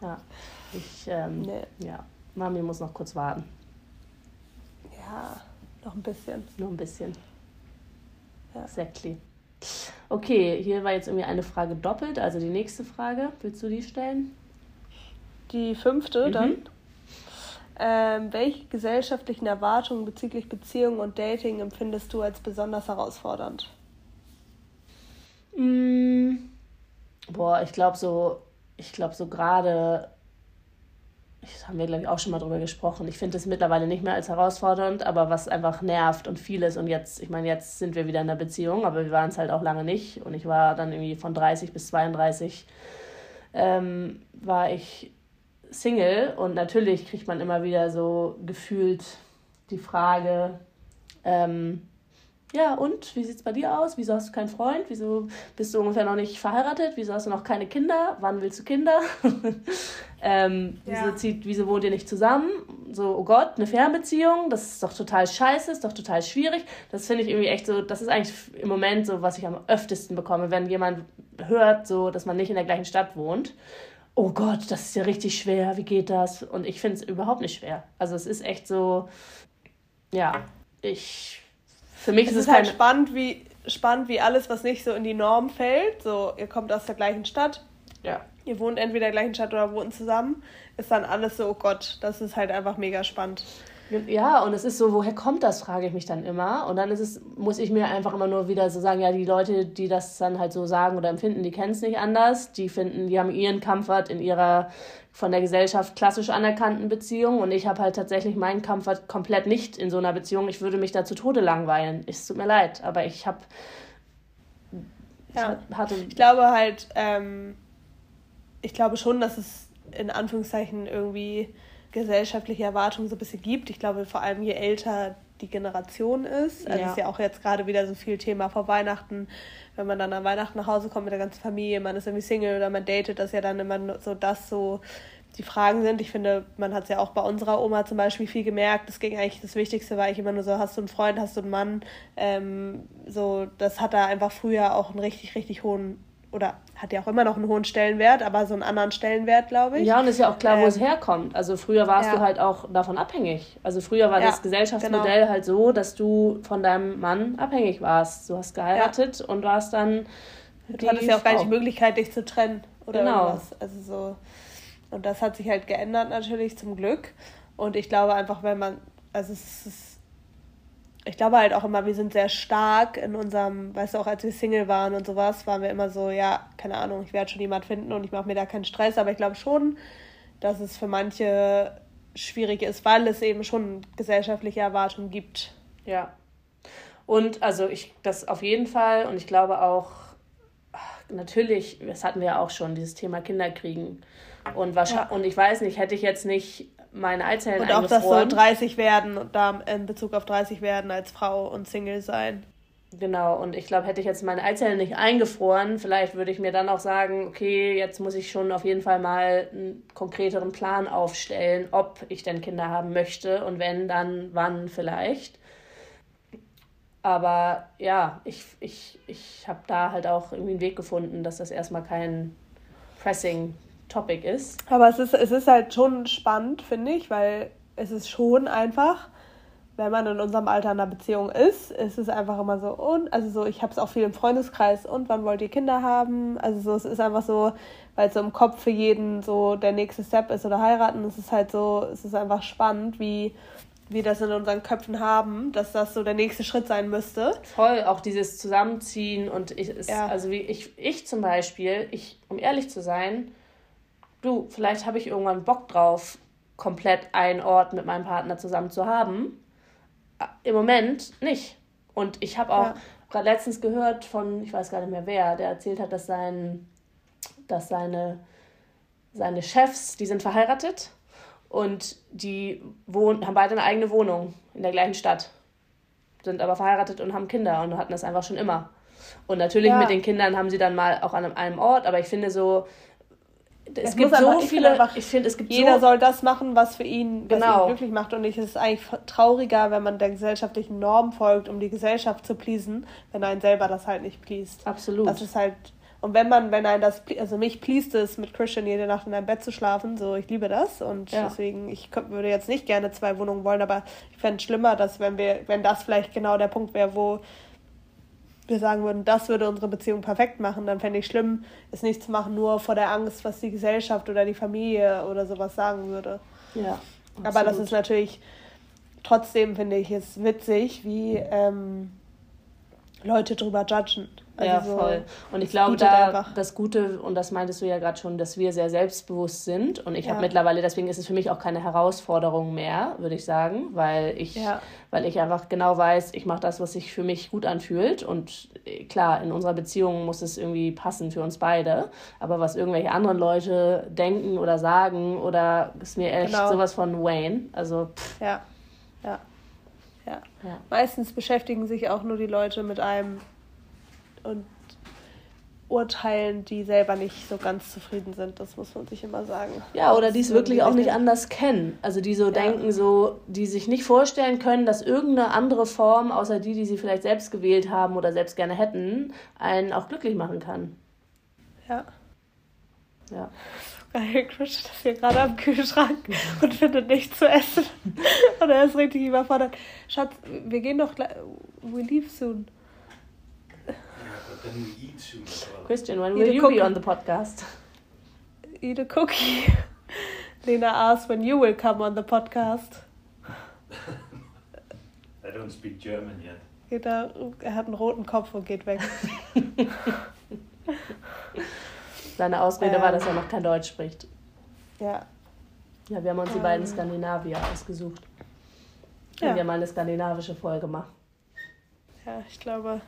Ja, ich, ähm, nee. ja, Mami muss noch kurz warten.
Ja, noch ein bisschen.
Nur ein bisschen. Ja. Exactly. Okay, hier war jetzt irgendwie eine Frage doppelt, also die nächste Frage. Willst du die stellen?
Die fünfte mhm. dann. Ähm, welche gesellschaftlichen Erwartungen bezüglich Beziehung und Dating empfindest du als besonders herausfordernd?
Mm, boah, ich glaube so, ich glaube so gerade das haben wir, glaube ich, auch schon mal drüber gesprochen. Ich finde es mittlerweile nicht mehr als herausfordernd, aber was einfach nervt und vieles. Und jetzt, ich meine, jetzt sind wir wieder in einer Beziehung, aber wir waren es halt auch lange nicht. Und ich war dann irgendwie von 30 bis 32 ähm, war ich Single. Und natürlich kriegt man immer wieder so gefühlt die Frage, ähm, ja, und wie sieht es bei dir aus? Wieso hast du keinen Freund? Wieso bist du ungefähr noch nicht verheiratet? Wieso hast du noch keine Kinder? Wann willst du Kinder? *laughs* ähm, ja. wieso, zieht, wieso wohnt ihr nicht zusammen? So, oh Gott, eine Fernbeziehung, das ist doch total scheiße, ist doch total schwierig. Das finde ich irgendwie echt so, das ist eigentlich im Moment so, was ich am öftesten bekomme, wenn jemand hört, so, dass man nicht in der gleichen Stadt wohnt. Oh Gott, das ist ja richtig schwer, wie geht das? Und ich finde es überhaupt nicht schwer. Also es ist echt so, ja, ich
für mich es ist es halt spannend wie, spannend, wie alles, was nicht so in die Norm fällt, so ihr kommt aus der gleichen Stadt, ja. ihr wohnt entweder in der gleichen Stadt oder wohnt zusammen, ist dann alles so, oh Gott, das ist halt einfach mega spannend.
Ja, und es ist so, woher kommt das, frage ich mich dann immer. Und dann ist es, muss ich mir einfach immer nur wieder so sagen, ja, die Leute, die das dann halt so sagen oder empfinden, die kennen es nicht anders. Die finden, die haben ihren Comfort in ihrer von der Gesellschaft klassisch anerkannten Beziehung und ich habe halt tatsächlich meinen Comfort komplett nicht in so einer Beziehung. Ich würde mich da zu Tode langweilen. Es tut mir leid, aber ich habe
ja. hatte. Ich glaube halt, ähm, ich glaube schon, dass es in Anführungszeichen irgendwie gesellschaftliche Erwartungen so ein bisschen gibt. Ich glaube, vor allem je älter die Generation ist. Also ja. ist ja auch jetzt gerade wieder so viel Thema vor Weihnachten, wenn man dann an Weihnachten nach Hause kommt mit der ganzen Familie, man ist irgendwie Single oder man datet, das ja dann immer so das so die Fragen sind. Ich finde, man hat es ja auch bei unserer Oma zum Beispiel viel gemerkt. Das ging eigentlich, das Wichtigste war ich immer nur so, hast du einen Freund, hast du einen Mann? Ähm, so, das hat da einfach früher auch einen richtig, richtig hohen oder hat ja auch immer noch einen hohen Stellenwert, aber so einen anderen Stellenwert, glaube ich.
Ja, und ist ja auch klar, wo ähm, es herkommt. Also früher warst ja. du halt auch davon abhängig. Also früher war ja, das Gesellschaftsmodell genau. halt so, dass du von deinem Mann abhängig warst. Du hast geheiratet ja. und warst dann.
Du hattest ja auch gar nicht die Möglichkeit, dich zu trennen oder genau. irgendwas. Also so. Und das hat sich halt geändert natürlich zum Glück. Und ich glaube einfach, wenn man, also es ist ich glaube halt auch immer, wir sind sehr stark in unserem, weißt du, auch als wir Single waren und sowas, waren wir immer so, ja, keine Ahnung, ich werde schon jemand finden und ich mache mir da keinen Stress, aber ich glaube schon, dass es für manche schwierig ist, weil es eben schon gesellschaftliche Erwartungen gibt.
Ja. Und also ich, das auf jeden Fall und ich glaube auch, natürlich, das hatten wir ja auch schon, dieses Thema Kinderkriegen. Und, wahrscheinlich, ja. und ich weiß nicht, hätte ich jetzt nicht meine Eizellen
Und auch, dass so 30 werden, da in Bezug auf 30 werden als Frau und Single sein.
Genau, und ich glaube, hätte ich jetzt meine Eizellen nicht eingefroren, vielleicht würde ich mir dann auch sagen, okay, jetzt muss ich schon auf jeden Fall mal einen konkreteren Plan aufstellen, ob ich denn Kinder haben möchte und wenn, dann wann vielleicht. Aber ja, ich, ich, ich habe da halt auch irgendwie einen Weg gefunden, dass das erstmal kein pressing Topic ist.
Aber es ist, es ist halt schon spannend, finde ich, weil es ist schon einfach, wenn man in unserem Alter in einer Beziehung ist, ist es einfach immer so, und, also so, ich habe es auch viel im Freundeskreis, und wann wollt ihr Kinder haben? Also so, es ist einfach so, weil es so im Kopf für jeden so der nächste Step ist oder heiraten, es ist halt so, es ist einfach spannend, wie, wir das in unseren Köpfen haben, dass das so der nächste Schritt sein müsste.
Voll, auch dieses Zusammenziehen und ich, ist, ja. also wie ich, ich zum Beispiel, ich, um ehrlich zu sein, du, vielleicht habe ich irgendwann Bock drauf, komplett einen Ort mit meinem Partner zusammen zu haben. Im Moment nicht. Und ich habe auch ja. gerade letztens gehört von, ich weiß gar nicht mehr wer, der erzählt hat, dass sein, dass seine, seine Chefs, die sind verheiratet und die wohnen, haben beide eine eigene Wohnung in der gleichen Stadt. Sind aber verheiratet und haben Kinder und hatten das einfach schon immer. Und natürlich ja. mit den Kindern haben sie dann mal auch an einem Ort, aber ich finde so, es, es gibt so
einfach, viele. Einfach, ich finde, es gibt jeder so, soll das machen, was für ihn, genau. ihn glücklich macht. Und ich, es ist eigentlich trauriger, wenn man der gesellschaftlichen Norm folgt, um die Gesellschaft zu pleasen, wenn einen selber das halt nicht pleast. Absolut. Das ist halt und wenn man, wenn ein das, also mich pleast es, mit Christian jede Nacht in einem Bett zu schlafen, so ich liebe das und ja. deswegen, ich würde jetzt nicht gerne zwei Wohnungen wollen, aber ich fände es schlimmer, dass wenn wir, wenn das vielleicht genau der Punkt wäre, wo wir sagen würden, das würde unsere Beziehung perfekt machen, dann fände ich schlimm, es nicht zu machen, nur vor der Angst, was die Gesellschaft oder die Familie oder sowas sagen würde. Ja. Absolut. Aber das ist natürlich, trotzdem finde ich es witzig, wie ähm, Leute drüber judgen. Also ja,
voll. Und ich glaube, da das Gute, und das meintest du ja gerade schon, dass wir sehr selbstbewusst sind. Und ich ja. habe mittlerweile, deswegen ist es für mich auch keine Herausforderung mehr, würde ich sagen, weil ich, ja. weil ich einfach genau weiß, ich mache das, was sich für mich gut anfühlt. Und äh, klar, in unserer Beziehung muss es irgendwie passen für uns beide. Aber was irgendwelche anderen Leute denken oder sagen, oder ist mir echt genau. sowas von Wayne. Also, pff.
Ja, ja. Ja. ja. Meistens beschäftigen sich auch nur die Leute mit einem und urteilen, die selber nicht so ganz zufrieden sind. Das muss man sich immer sagen.
Ja, oder die es wirklich auch nicht anders kennen. Also die so ja. denken, so, die sich nicht vorstellen können, dass irgendeine andere Form, außer die, die sie vielleicht selbst gewählt haben oder selbst gerne hätten, einen auch glücklich machen kann. Ja.
Ja. Geil, Chris ist hier gerade am Kühlschrank und findet nichts zu essen. *laughs* und er ist richtig überfordert. Schatz, wir gehen doch gleich. We leave soon. Then we eat soon as well. Christian, when will you cookie. be on the podcast? *laughs* Eat a cookie. *laughs* Lena asked when you will come on the podcast. *laughs*
I don't speak German yet.
Er, hat einen roten Kopf und geht weg.
Seine Ausrede ähm, war, dass er noch kein Deutsch spricht. Ja. Ja, wir haben uns ähm, die beiden Skandinavier ausgesucht. Ja. Und wir mal eine skandinavische Folge machen.
Ja, ich glaube,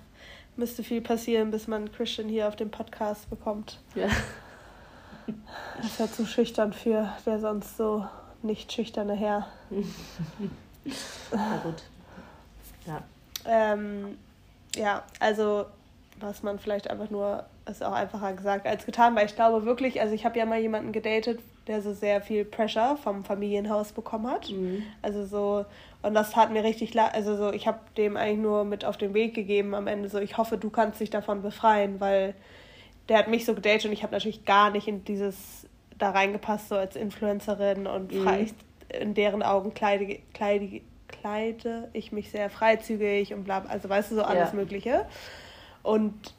müsste viel passieren, bis man Christian hier auf dem Podcast bekommt. Ja. Das ist ja zu schüchtern für der sonst so nicht schüchterne Herr. Na gut. Ja. Ähm, ja, also was man vielleicht einfach nur, ist auch einfacher gesagt als getan, weil ich glaube wirklich, also ich habe ja mal jemanden gedatet, der so sehr viel Pressure vom Familienhaus bekommen hat. Mhm. Also so, und das hat mir richtig, also so, ich habe dem eigentlich nur mit auf den Weg gegeben am Ende so, ich hoffe, du kannst dich davon befreien, weil der hat mich so gedatet und ich habe natürlich gar nicht in dieses da reingepasst, so als Influencerin und mhm. frei, in deren Augen kleide, kleide, kleide ich mich sehr freizügig und bla, also weißt du, so alles ja. Mögliche. Und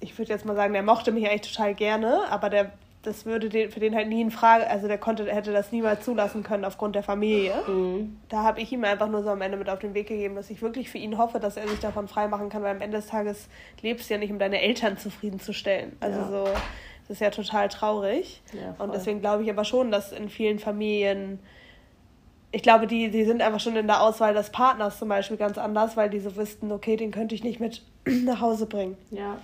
ich würde jetzt mal sagen, der mochte mich eigentlich total gerne, aber der das würde den, für den halt nie in Frage, also der konnte, hätte das niemals zulassen können aufgrund der Familie. Mhm. Da habe ich ihm einfach nur so am Ende mit auf den Weg gegeben, dass ich wirklich für ihn hoffe, dass er sich davon freimachen kann, weil am Ende des Tages lebst du ja nicht, um deine Eltern zufriedenzustellen. Also ja. so, das ist ja total traurig. Ja, und deswegen glaube ich aber schon, dass in vielen Familien ich glaube, die, die sind einfach schon in der Auswahl des Partners zum Beispiel ganz anders, weil die so wüssten, okay, den könnte ich nicht mit *clears throat* nach Hause bringen.
Ja,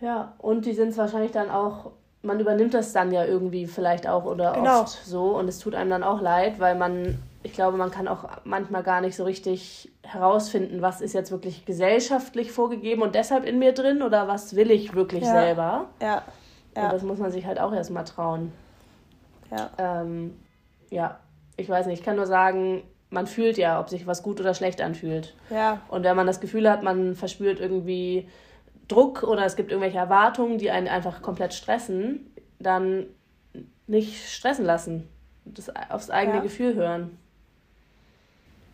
ja, und die sind es wahrscheinlich dann auch, man übernimmt das dann ja irgendwie vielleicht auch oder genau. oft so und es tut einem dann auch leid, weil man, ich glaube, man kann auch manchmal gar nicht so richtig herausfinden, was ist jetzt wirklich gesellschaftlich vorgegeben und deshalb in mir drin oder was will ich wirklich ja. selber. Ja. ja. Und das muss man sich halt auch erstmal trauen. Ja. Ähm, ja, ich weiß nicht, ich kann nur sagen, man fühlt ja, ob sich was gut oder schlecht anfühlt. Ja. Und wenn man das Gefühl hat, man verspürt irgendwie Druck oder es gibt irgendwelche Erwartungen, die einen einfach komplett stressen, dann nicht stressen lassen. Das aufs eigene ja. Gefühl hören.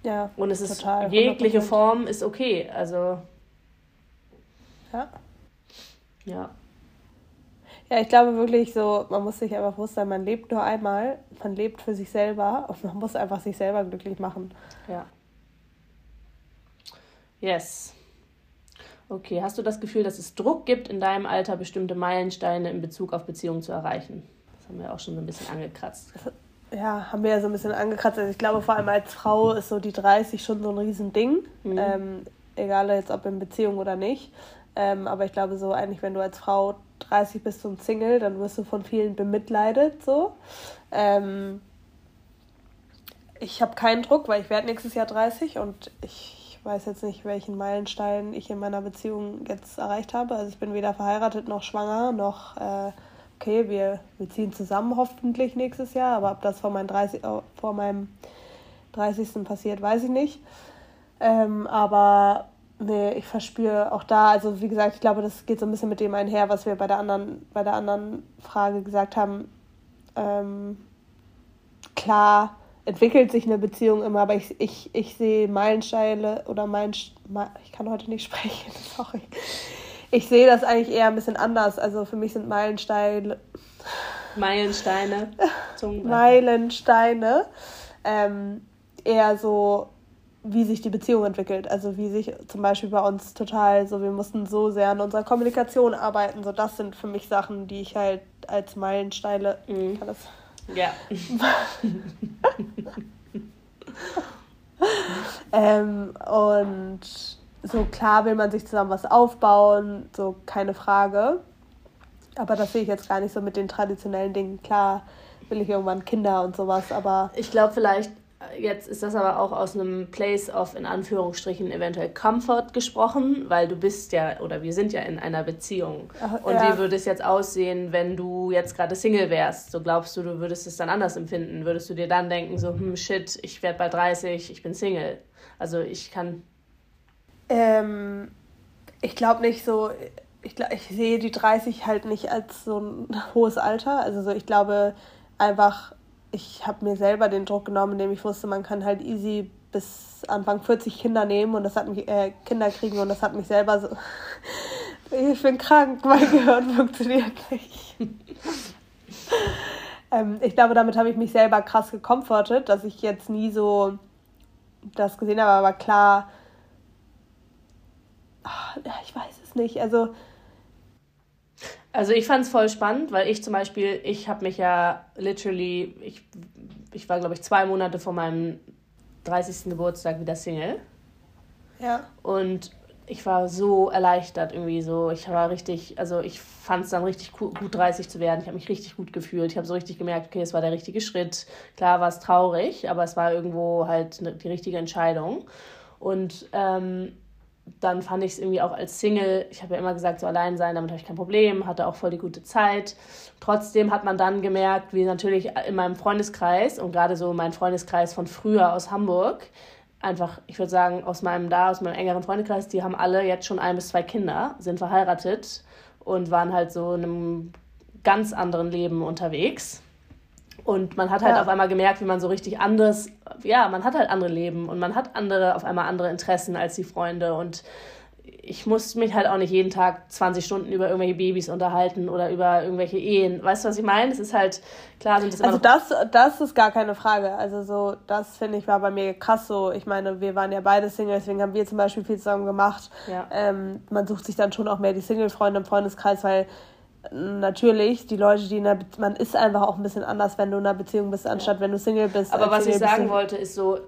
Ja. Und es ist total, jegliche 100%. Form ist okay. Also.
Ja. Ja. Ja, ich glaube wirklich so, man muss sich einfach bewusst sein, man lebt nur einmal, man lebt für sich selber *laughs* und man muss einfach sich selber glücklich machen.
Ja. Yes. Okay, hast du das Gefühl, dass es Druck gibt, in deinem Alter bestimmte Meilensteine in Bezug auf Beziehungen zu erreichen? Das haben wir auch schon so ein bisschen angekratzt.
Ja, haben wir ja so ein bisschen angekratzt. Also ich glaube, vor allem als Frau ist so die 30 schon so ein Riesending. Mhm. Ähm, egal jetzt ob in Beziehung oder nicht. Ähm, aber ich glaube so eigentlich, wenn du als Frau 30 bist und Single, dann wirst du von vielen bemitleidet so. Ähm, ich habe keinen Druck, weil ich werde nächstes Jahr 30 und ich weiß jetzt nicht, welchen Meilenstein ich in meiner Beziehung jetzt erreicht habe. Also ich bin weder verheiratet noch schwanger, noch äh, okay, wir, wir ziehen zusammen hoffentlich nächstes Jahr, aber ob das vor, mein 30, vor meinem 30. passiert, weiß ich nicht. Ähm, aber nee, ich verspüre auch da, also wie gesagt, ich glaube, das geht so ein bisschen mit dem einher, was wir bei der anderen, bei der anderen Frage gesagt haben. Ähm, klar entwickelt sich eine Beziehung immer, aber ich, ich, ich sehe Meilensteine oder mein, ich kann heute nicht *laughs* sprechen, sorry. Ich sehe das eigentlich eher ein bisschen anders. Also für mich sind Meilensteine.
Meilensteine. *laughs*
Meilensteine. Ähm, eher so wie sich die Beziehung entwickelt. Also wie sich zum Beispiel bei uns total so, wir mussten so sehr an unserer Kommunikation arbeiten. So, das sind für mich Sachen, die ich halt als Meilensteine. Mhm. Kann das? Ja. *laughs* ähm, und so klar will man sich zusammen was aufbauen, so keine Frage. Aber das sehe ich jetzt gar nicht so mit den traditionellen Dingen. Klar will ich irgendwann Kinder und sowas, aber.
Ich glaube, vielleicht Jetzt ist das aber auch aus einem Place of, in Anführungsstrichen, eventuell Comfort gesprochen, weil du bist ja, oder wir sind ja in einer Beziehung. Ach, und ja. wie würde es jetzt aussehen, wenn du jetzt gerade Single wärst? So glaubst du, du würdest es dann anders empfinden? Würdest du dir dann denken, so, hm, shit, ich werde bei 30, ich bin Single? Also ich kann.
Ähm, ich glaube nicht so, ich, ich sehe die 30 halt nicht als so ein hohes Alter. Also so, ich glaube einfach ich habe mir selber den Druck genommen, indem ich wusste, man kann halt easy bis Anfang 40 Kinder nehmen und das hat mich äh, Kinder kriegen und das hat mich selber so *laughs* ich bin krank, mein *laughs* Gehirn funktioniert nicht. ähm, ich glaube, damit habe ich mich selber krass gekomfortet, dass ich jetzt nie so das gesehen habe, aber klar, ach, ich weiß es nicht. Also
also ich fand es voll spannend, weil ich zum Beispiel, ich habe mich ja literally, ich, ich war glaube ich zwei Monate vor meinem 30. Geburtstag wieder Single. Ja. Und ich war so erleichtert irgendwie so. Ich war richtig, also ich fand es dann richtig gut, 30 zu werden. Ich habe mich richtig gut gefühlt. Ich habe so richtig gemerkt, okay, es war der richtige Schritt. Klar war es traurig, aber es war irgendwo halt die richtige Entscheidung. Und ähm, dann fand ich es irgendwie auch als Single, ich habe ja immer gesagt, so allein sein, damit habe ich kein Problem, hatte auch voll die gute Zeit. Trotzdem hat man dann gemerkt, wie natürlich in meinem Freundeskreis und gerade so mein Freundeskreis von früher aus Hamburg, einfach, ich würde sagen, aus meinem da, aus meinem engeren Freundeskreis, die haben alle jetzt schon ein bis zwei Kinder, sind verheiratet und waren halt so in einem ganz anderen Leben unterwegs. Und man hat halt ja. auf einmal gemerkt, wie man so richtig anderes, ja, man hat halt andere Leben und man hat andere, auf einmal andere Interessen als die Freunde. Und ich muss mich halt auch nicht jeden Tag 20 Stunden über irgendwelche Babys unterhalten oder über irgendwelche Ehen. Weißt du, was ich meine? Es ist halt, klar sind
das immer Also das, das ist gar keine Frage. Also so, das finde ich war bei mir krass so. Ich meine, wir waren ja beide Single, deswegen haben wir zum Beispiel viel zusammen gemacht. Ja. Ähm, man sucht sich dann schon auch mehr die Single-Freunde im Freundeskreis, weil natürlich, die Leute, die in einer Be man ist einfach auch ein bisschen anders, wenn du in einer Beziehung bist, anstatt ja. wenn du Single bist.
Aber was ich sagen wollte, ist so,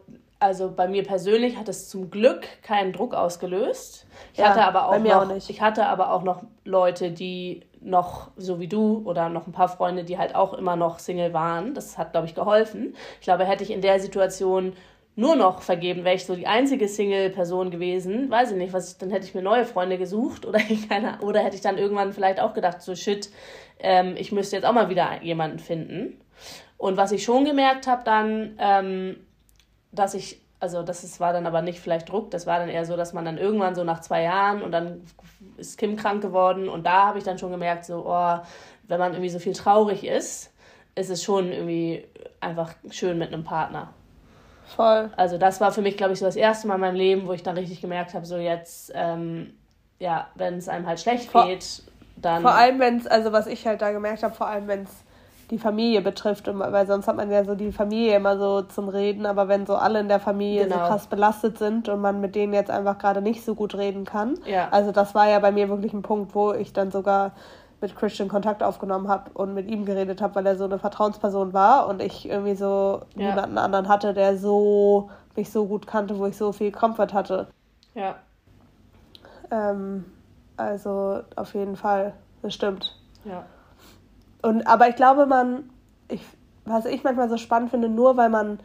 also bei mir persönlich hat es zum Glück keinen Druck ausgelöst. Ich ja, hatte aber auch, noch, auch ich hatte aber auch noch Leute, die noch so wie du oder noch ein paar Freunde, die halt auch immer noch Single waren. Das hat, glaube ich, geholfen. Ich glaube, hätte ich in der Situation nur noch vergeben, wäre ich so die einzige Single-Person gewesen, weiß ich nicht, was ich, dann hätte ich mir neue Freunde gesucht oder, *laughs* keine, oder hätte ich dann irgendwann vielleicht auch gedacht, so shit, ähm, ich müsste jetzt auch mal wieder jemanden finden. Und was ich schon gemerkt habe dann, ähm, dass ich, also das ist, war dann aber nicht vielleicht Druck, das war dann eher so, dass man dann irgendwann so nach zwei Jahren und dann ist Kim krank geworden und da habe ich dann schon gemerkt, so, oh, wenn man irgendwie so viel traurig ist, ist es schon irgendwie einfach schön mit einem Partner. Voll. Also das war für mich, glaube ich, so das erste Mal in meinem Leben, wo ich dann richtig gemerkt habe, so jetzt, ähm, ja, wenn es einem halt schlecht
vor,
geht. dann.
Vor allem, wenn es, also was ich halt da gemerkt habe, vor allem, wenn es die Familie betrifft, weil sonst hat man ja so die Familie immer so zum Reden, aber wenn so alle in der Familie genau. so krass belastet sind und man mit denen jetzt einfach gerade nicht so gut reden kann. Ja. Also das war ja bei mir wirklich ein Punkt, wo ich dann sogar mit Christian Kontakt aufgenommen habe und mit ihm geredet habe, weil er so eine Vertrauensperson war und ich irgendwie so ja. niemanden anderen hatte, der so mich so gut kannte, wo ich so viel Comfort hatte. Ja. Ähm, also auf jeden Fall, das stimmt. Ja. Und, aber ich glaube, man, ich, was ich manchmal so spannend finde, nur weil man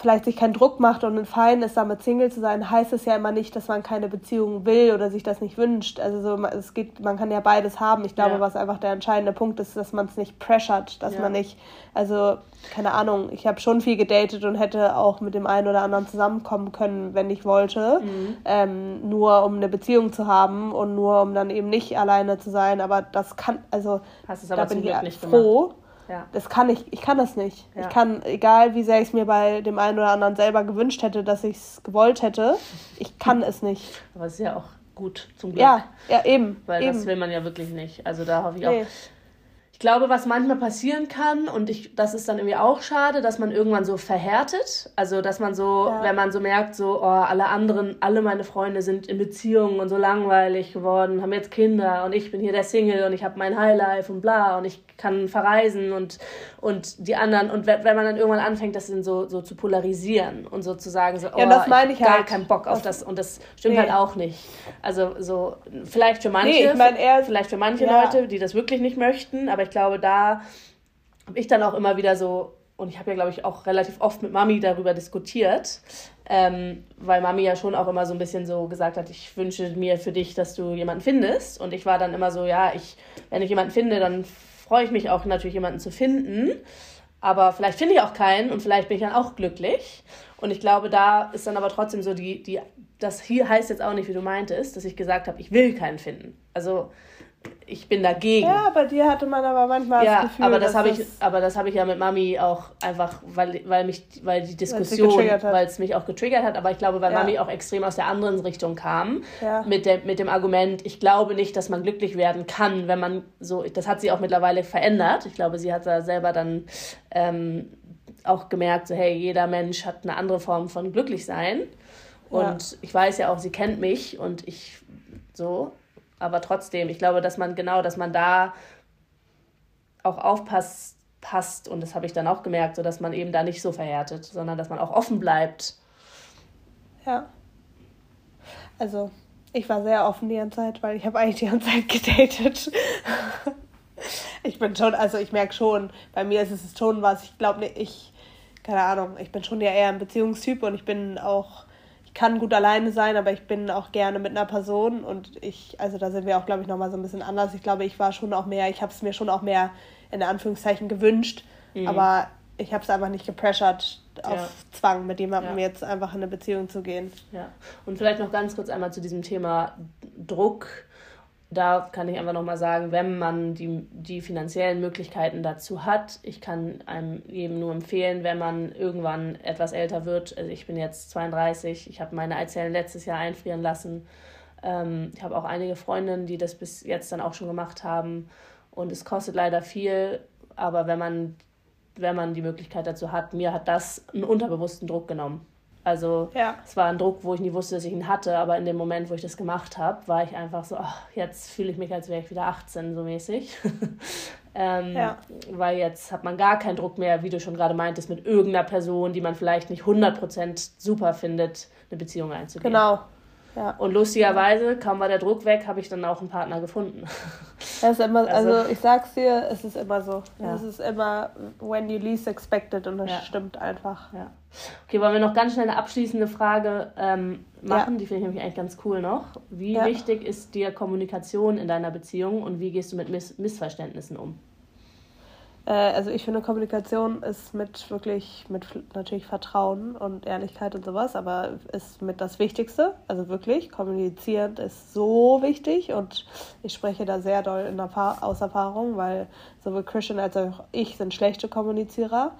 vielleicht sich keinen Druck macht und ein Fein ist, damit Single zu sein, heißt es ja immer nicht, dass man keine Beziehung will oder sich das nicht wünscht. Also so, es geht, man kann ja beides haben. Ich glaube, ja. was einfach der entscheidende Punkt ist, dass man es nicht pressured, dass ja. man nicht, also keine Ahnung, ich habe schon viel gedatet und hätte auch mit dem einen oder anderen zusammenkommen können, wenn ich wollte, mhm. ähm, nur um eine Beziehung zu haben und nur um dann eben nicht alleine zu sein. Aber das kann, also Hast es aber da bin ich froh. Gemacht ja. Das kann ich, ich kann das nicht. Ja. Ich kann, egal wie sehr ich es mir bei dem einen oder anderen selber gewünscht hätte, dass ich es gewollt hätte, ich kann es nicht.
Aber es ist ja auch gut zum Glück.
Ja, ja, eben.
Weil
eben.
das will man ja wirklich nicht. Also da hoffe ich nee. auch ich glaube, was manchmal passieren kann, und ich, das ist dann irgendwie auch schade, dass man irgendwann so verhärtet. Also, dass man so, ja. wenn man so merkt, so, oh, alle anderen, alle meine Freunde sind in Beziehungen und so langweilig geworden, haben jetzt Kinder und ich bin hier der Single und ich habe mein Highlife und bla und ich kann verreisen und, und die anderen, und wenn man dann irgendwann anfängt, das dann so, so zu polarisieren und sozusagen so, oh, ja, das meine ich, ich gar halt. keinen Bock auf das, und das stimmt nee. halt auch nicht. Also, so, vielleicht für manche, nee, ich mein, er, vielleicht für manche ja. Leute, die das wirklich nicht möchten, aber ich glaube, da habe ich dann auch immer wieder so, und ich habe ja, glaube ich, auch relativ oft mit Mami darüber diskutiert, ähm, weil Mami ja schon auch immer so ein bisschen so gesagt hat, ich wünsche mir für dich, dass du jemanden findest. Und ich war dann immer so, ja, ich, wenn ich jemanden finde, dann freue ich mich auch natürlich, jemanden zu finden. Aber vielleicht finde ich auch keinen und vielleicht bin ich dann auch glücklich. Und ich glaube, da ist dann aber trotzdem so die, die, das hier heißt jetzt auch nicht, wie du meintest, dass ich gesagt habe, ich will keinen finden. Also ich bin dagegen.
Ja, bei dir hatte man aber manchmal ja, das Gefühl,
aber das habe ich, aber das habe ich ja mit Mami auch einfach, weil, weil mich, weil die Diskussion, weil es mich auch getriggert hat. Aber ich glaube, weil ja. Mami auch extrem aus der anderen Richtung kam ja. mit der, mit dem Argument, ich glaube nicht, dass man glücklich werden kann, wenn man so, das hat sie auch mittlerweile verändert. Ich glaube, sie hat da selber dann ähm, auch gemerkt, so hey, jeder Mensch hat eine andere Form von glücklich sein. Und ich weiß ja auch, sie kennt mich und ich so aber trotzdem, ich glaube, dass man genau, dass man da auch aufpasst passt und das habe ich dann auch gemerkt, so dass man eben da nicht so verhärtet, sondern dass man auch offen bleibt.
Ja. Also, ich war sehr offen die ganze Zeit, weil ich habe eigentlich die ganze Zeit gedatet. *laughs* ich bin schon, also ich merke schon, bei mir ist es schon was, ich glaube nicht, ich, keine Ahnung, ich bin schon ja eher ein Beziehungstyp und ich bin auch kann gut alleine sein, aber ich bin auch gerne mit einer Person und ich, also da sind wir auch, glaube ich, nochmal so ein bisschen anders. Ich glaube, ich war schon auch mehr, ich habe es mir schon auch mehr in Anführungszeichen gewünscht, mhm. aber ich habe es einfach nicht gepressured auf ja. Zwang, mit jemandem ja. jetzt einfach in eine Beziehung zu gehen.
Ja, und vielleicht noch ganz kurz einmal zu diesem Thema Druck da kann ich einfach nochmal sagen, wenn man die, die finanziellen Möglichkeiten dazu hat, ich kann einem jedem nur empfehlen, wenn man irgendwann etwas älter wird, also ich bin jetzt 32, ich habe meine Eizellen letztes Jahr einfrieren lassen. Ähm, ich habe auch einige Freundinnen, die das bis jetzt dann auch schon gemacht haben. Und es kostet leider viel, aber wenn man, wenn man die Möglichkeit dazu hat, mir hat das einen unterbewussten Druck genommen. Also ja. es war ein Druck, wo ich nie wusste, dass ich ihn hatte, aber in dem Moment, wo ich das gemacht habe, war ich einfach so, ach, jetzt fühle ich mich, als wäre ich wieder 18, so mäßig. *laughs* ähm, ja. Weil jetzt hat man gar keinen Druck mehr, wie du schon gerade meintest, mit irgendeiner Person, die man vielleicht nicht 100% super findet, eine Beziehung einzugehen. Genau, ja. Und lustigerweise, kaum war der Druck weg, habe ich dann auch einen Partner gefunden. *laughs*
Das ist immer, also, also, ich sag's dir, es ist immer so. Ja. Es ist immer when you least expected und das ja. stimmt einfach.
Ja. Okay, wollen wir noch ganz schnell eine abschließende Frage ähm, machen? Die finde ich nämlich eigentlich ganz cool noch. Wie wichtig ist dir Kommunikation in deiner Beziehung und wie gehst du mit Miss Missverständnissen um?
Äh, also ich finde, Kommunikation ist mit wirklich, mit natürlich Vertrauen und Ehrlichkeit und sowas, aber ist mit das Wichtigste. Also wirklich, kommunizieren ist so wichtig und ich spreche da sehr doll in aus Erfahrung, weil sowohl Christian als auch ich sind schlechte Kommunizierer.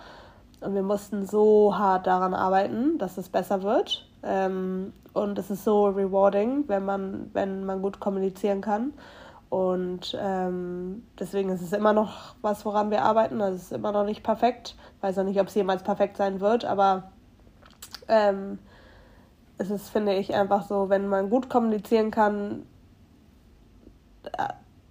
und wir mussten so hart daran arbeiten, dass es besser wird. Ähm, und es ist so rewarding, wenn man, wenn man gut kommunizieren kann. Und ähm, deswegen ist es immer noch was, woran wir arbeiten. Es ist immer noch nicht perfekt. Ich weiß auch nicht, ob es jemals perfekt sein wird, aber ähm, es ist, finde ich, einfach so, wenn man gut kommunizieren kann,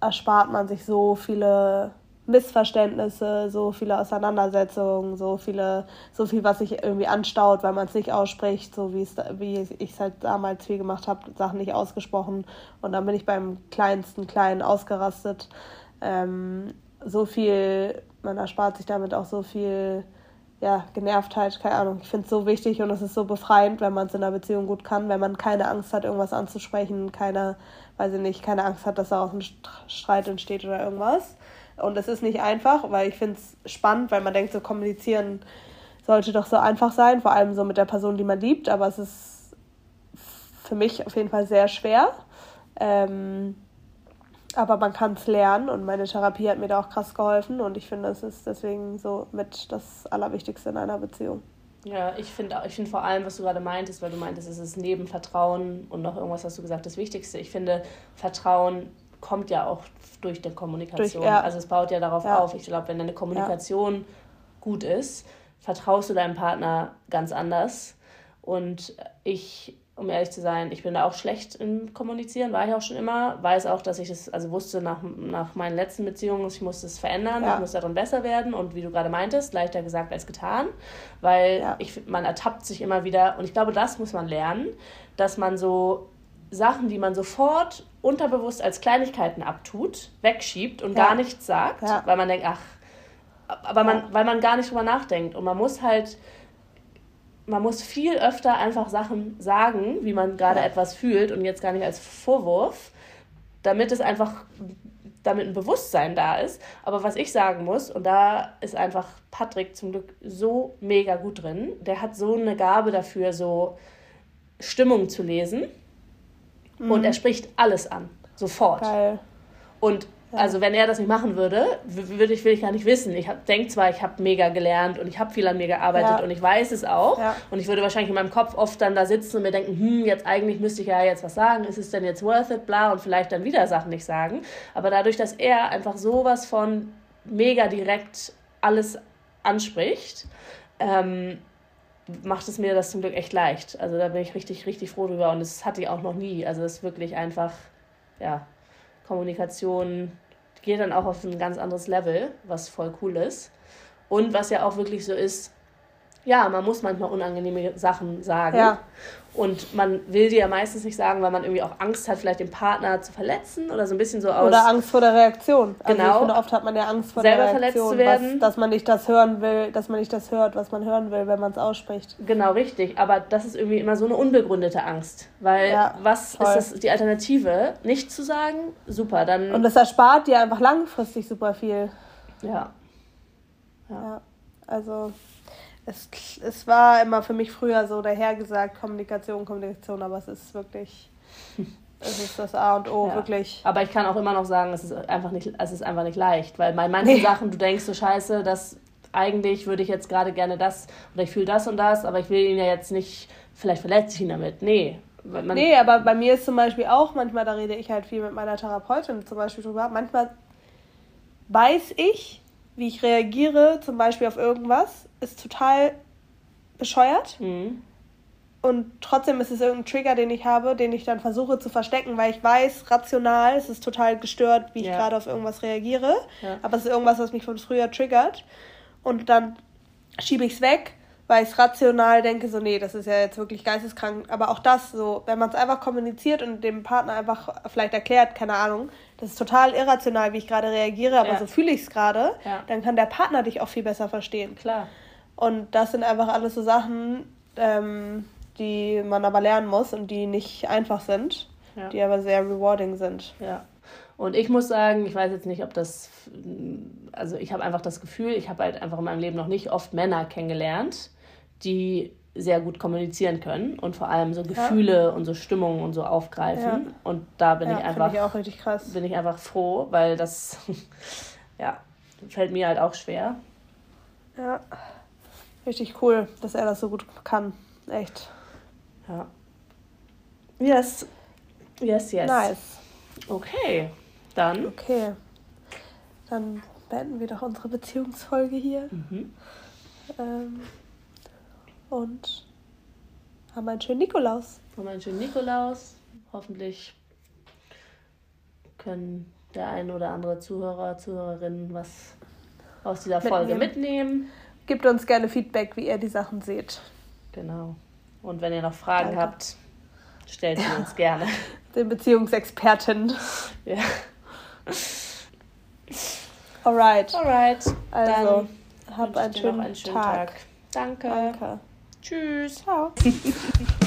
erspart man sich so viele Missverständnisse, so viele Auseinandersetzungen, so viele, so viel, was sich irgendwie anstaut, weil man es nicht ausspricht, so wie es, wie ich es halt damals viel gemacht habe, Sachen nicht ausgesprochen. Und dann bin ich beim kleinsten Kleinen ausgerastet. Ähm, so viel, man erspart sich damit auch so viel ja, Genervtheit, keine Ahnung. Ich finde es so wichtig und es ist so befreiend, wenn man es in einer Beziehung gut kann, wenn man keine Angst hat, irgendwas anzusprechen, keine, weiß ich nicht, keine Angst hat, dass da auch ein Streit entsteht oder irgendwas. Und es ist nicht einfach, weil ich finde es spannend, weil man denkt, so kommunizieren sollte doch so einfach sein, vor allem so mit der Person, die man liebt, aber es ist für mich auf jeden Fall sehr schwer. Ähm, aber man kann es lernen und meine Therapie hat mir da auch krass geholfen und ich finde, es ist deswegen so mit das Allerwichtigste in einer Beziehung.
Ja, ich finde ich find vor allem, was du gerade meintest, weil du meintest, es ist neben Vertrauen und noch irgendwas hast du gesagt, das Wichtigste. Ich finde, Vertrauen kommt ja auch durch die Kommunikation. Durch, ja. Also es baut ja darauf ja. auf. Ich glaube, wenn deine Kommunikation ja. gut ist, vertraust du deinem Partner ganz anders. Und ich, um ehrlich zu sein, ich bin da auch schlecht im Kommunizieren, war ich auch schon immer. Weiß auch, dass ich es, also wusste nach, nach meinen letzten Beziehungen, ich muss es verändern, ich muss darin besser werden. Und wie du gerade meintest, leichter gesagt als getan. Weil ich, man ertappt sich immer wieder, und ich glaube, das muss man lernen, dass man so Sachen, die man sofort unterbewusst als Kleinigkeiten abtut, wegschiebt und ja. gar nichts sagt, ja. weil man denkt, ach, aber man, weil man gar nicht drüber nachdenkt. Und man muss halt, man muss viel öfter einfach Sachen sagen, wie man gerade ja. etwas fühlt und jetzt gar nicht als Vorwurf, damit es einfach, damit ein Bewusstsein da ist. Aber was ich sagen muss, und da ist einfach Patrick zum Glück so mega gut drin, der hat so eine Gabe dafür, so Stimmung zu lesen Mhm. Und er spricht alles an. Sofort. Geil. Und ja. also wenn er das nicht machen würde, würde ich, will ich gar nicht wissen. Ich denke zwar, ich habe mega gelernt und ich habe viel an mir gearbeitet ja. und ich weiß es auch. Ja. Und ich würde wahrscheinlich in meinem Kopf oft dann da sitzen und mir denken, hm, jetzt eigentlich müsste ich ja jetzt was sagen. Ist es denn jetzt worth it? Bla und vielleicht dann wieder Sachen nicht sagen. Aber dadurch, dass er einfach sowas von mega direkt alles anspricht, ähm, macht es mir das zum Glück echt leicht. Also da bin ich richtig, richtig froh drüber und das hatte ich auch noch nie. Also es ist wirklich einfach, ja, Kommunikation geht dann auch auf ein ganz anderes Level, was voll cool ist. Und was ja auch wirklich so ist, ja, man muss manchmal unangenehme Sachen sagen. Ja. Und man will die ja meistens nicht sagen, weil man irgendwie auch Angst hat, vielleicht den Partner zu verletzen oder so ein bisschen so aus.
Oder Angst vor der Reaktion. Also genau. ich finde, oft hat man ja Angst vor selber der Reaktion, verletzt zu werden. Was, dass man nicht das hören will, dass man nicht das hört, was man hören will, wenn man es ausspricht.
Genau, richtig. Aber das ist irgendwie immer so eine unbegründete Angst. Weil ja, was voll. ist das, die Alternative? Nicht zu sagen, super, dann.
Und das erspart dir einfach langfristig super viel. Ja. Ja. ja. Also es, es war immer für mich früher so dahergesagt, Kommunikation, Kommunikation, aber es ist wirklich, *laughs* es ist das A und O, ja. wirklich.
Aber ich kann auch immer noch sagen, es ist einfach nicht, es ist einfach nicht leicht, weil bei manchen nee. Sachen, du denkst so scheiße, dass eigentlich würde ich jetzt gerade gerne das oder ich fühle das und das, aber ich will ihn ja jetzt nicht, vielleicht verletze ich ihn damit. Nee.
Man nee, aber bei mir ist zum Beispiel auch, manchmal, da rede ich halt viel mit meiner Therapeutin zum Beispiel drüber, manchmal weiß ich, wie ich reagiere, zum Beispiel auf irgendwas, ist total bescheuert. Mhm. Und trotzdem ist es irgendein Trigger, den ich habe, den ich dann versuche zu verstecken, weil ich weiß, rational, es ist total gestört, wie ich ja. gerade auf irgendwas reagiere. Ja. Aber es ist irgendwas, was mich von früher triggert. Und dann schiebe ich es weg, weil ich rational denke, so, nee, das ist ja jetzt wirklich geisteskrank. Aber auch das, so, wenn man es einfach kommuniziert und dem Partner einfach vielleicht erklärt, keine Ahnung, das ist total irrational, wie ich gerade reagiere, aber ja. so fühle ich es gerade, dann kann der Partner dich auch viel besser verstehen. Klar. Und das sind einfach alles so Sachen, ähm, die man aber lernen muss und die nicht einfach sind, ja. die aber sehr rewarding sind.
Ja. Und ich muss sagen, ich weiß jetzt nicht, ob das, also ich habe einfach das Gefühl, ich habe halt einfach in meinem Leben noch nicht oft Männer kennengelernt, die sehr gut kommunizieren können und vor allem so Gefühle ja. und so Stimmungen und so aufgreifen. Ja. Und da bin ja, ich einfach ich auch richtig krass. bin ich einfach froh, weil das *laughs* ja fällt mir halt auch schwer.
Ja. Richtig cool, dass er das so gut kann. Echt.
Ja. Yes. Yes, yes.
Nice.
Okay, dann.
Okay. Dann beenden wir doch unsere Beziehungsfolge hier.
Mhm.
Ähm, und haben einen schönen Nikolaus.
Haben einen schönen Nikolaus. Hoffentlich können der ein oder andere Zuhörer, Zuhörerin was aus dieser Folge
Mitnehmen.
mitnehmen.
Gebt uns gerne Feedback, wie ihr die Sachen seht.
Genau. Und wenn ihr noch Fragen
Danke.
habt, stellt sie uns *laughs* gerne.
Den Beziehungsexperten.
Ja.
Alright.
Alright.
Also,
dann
hab einen schönen,
noch einen schönen
Tag.
Tag. Danke.
Danke.
Tschüss.
Ciao. *laughs*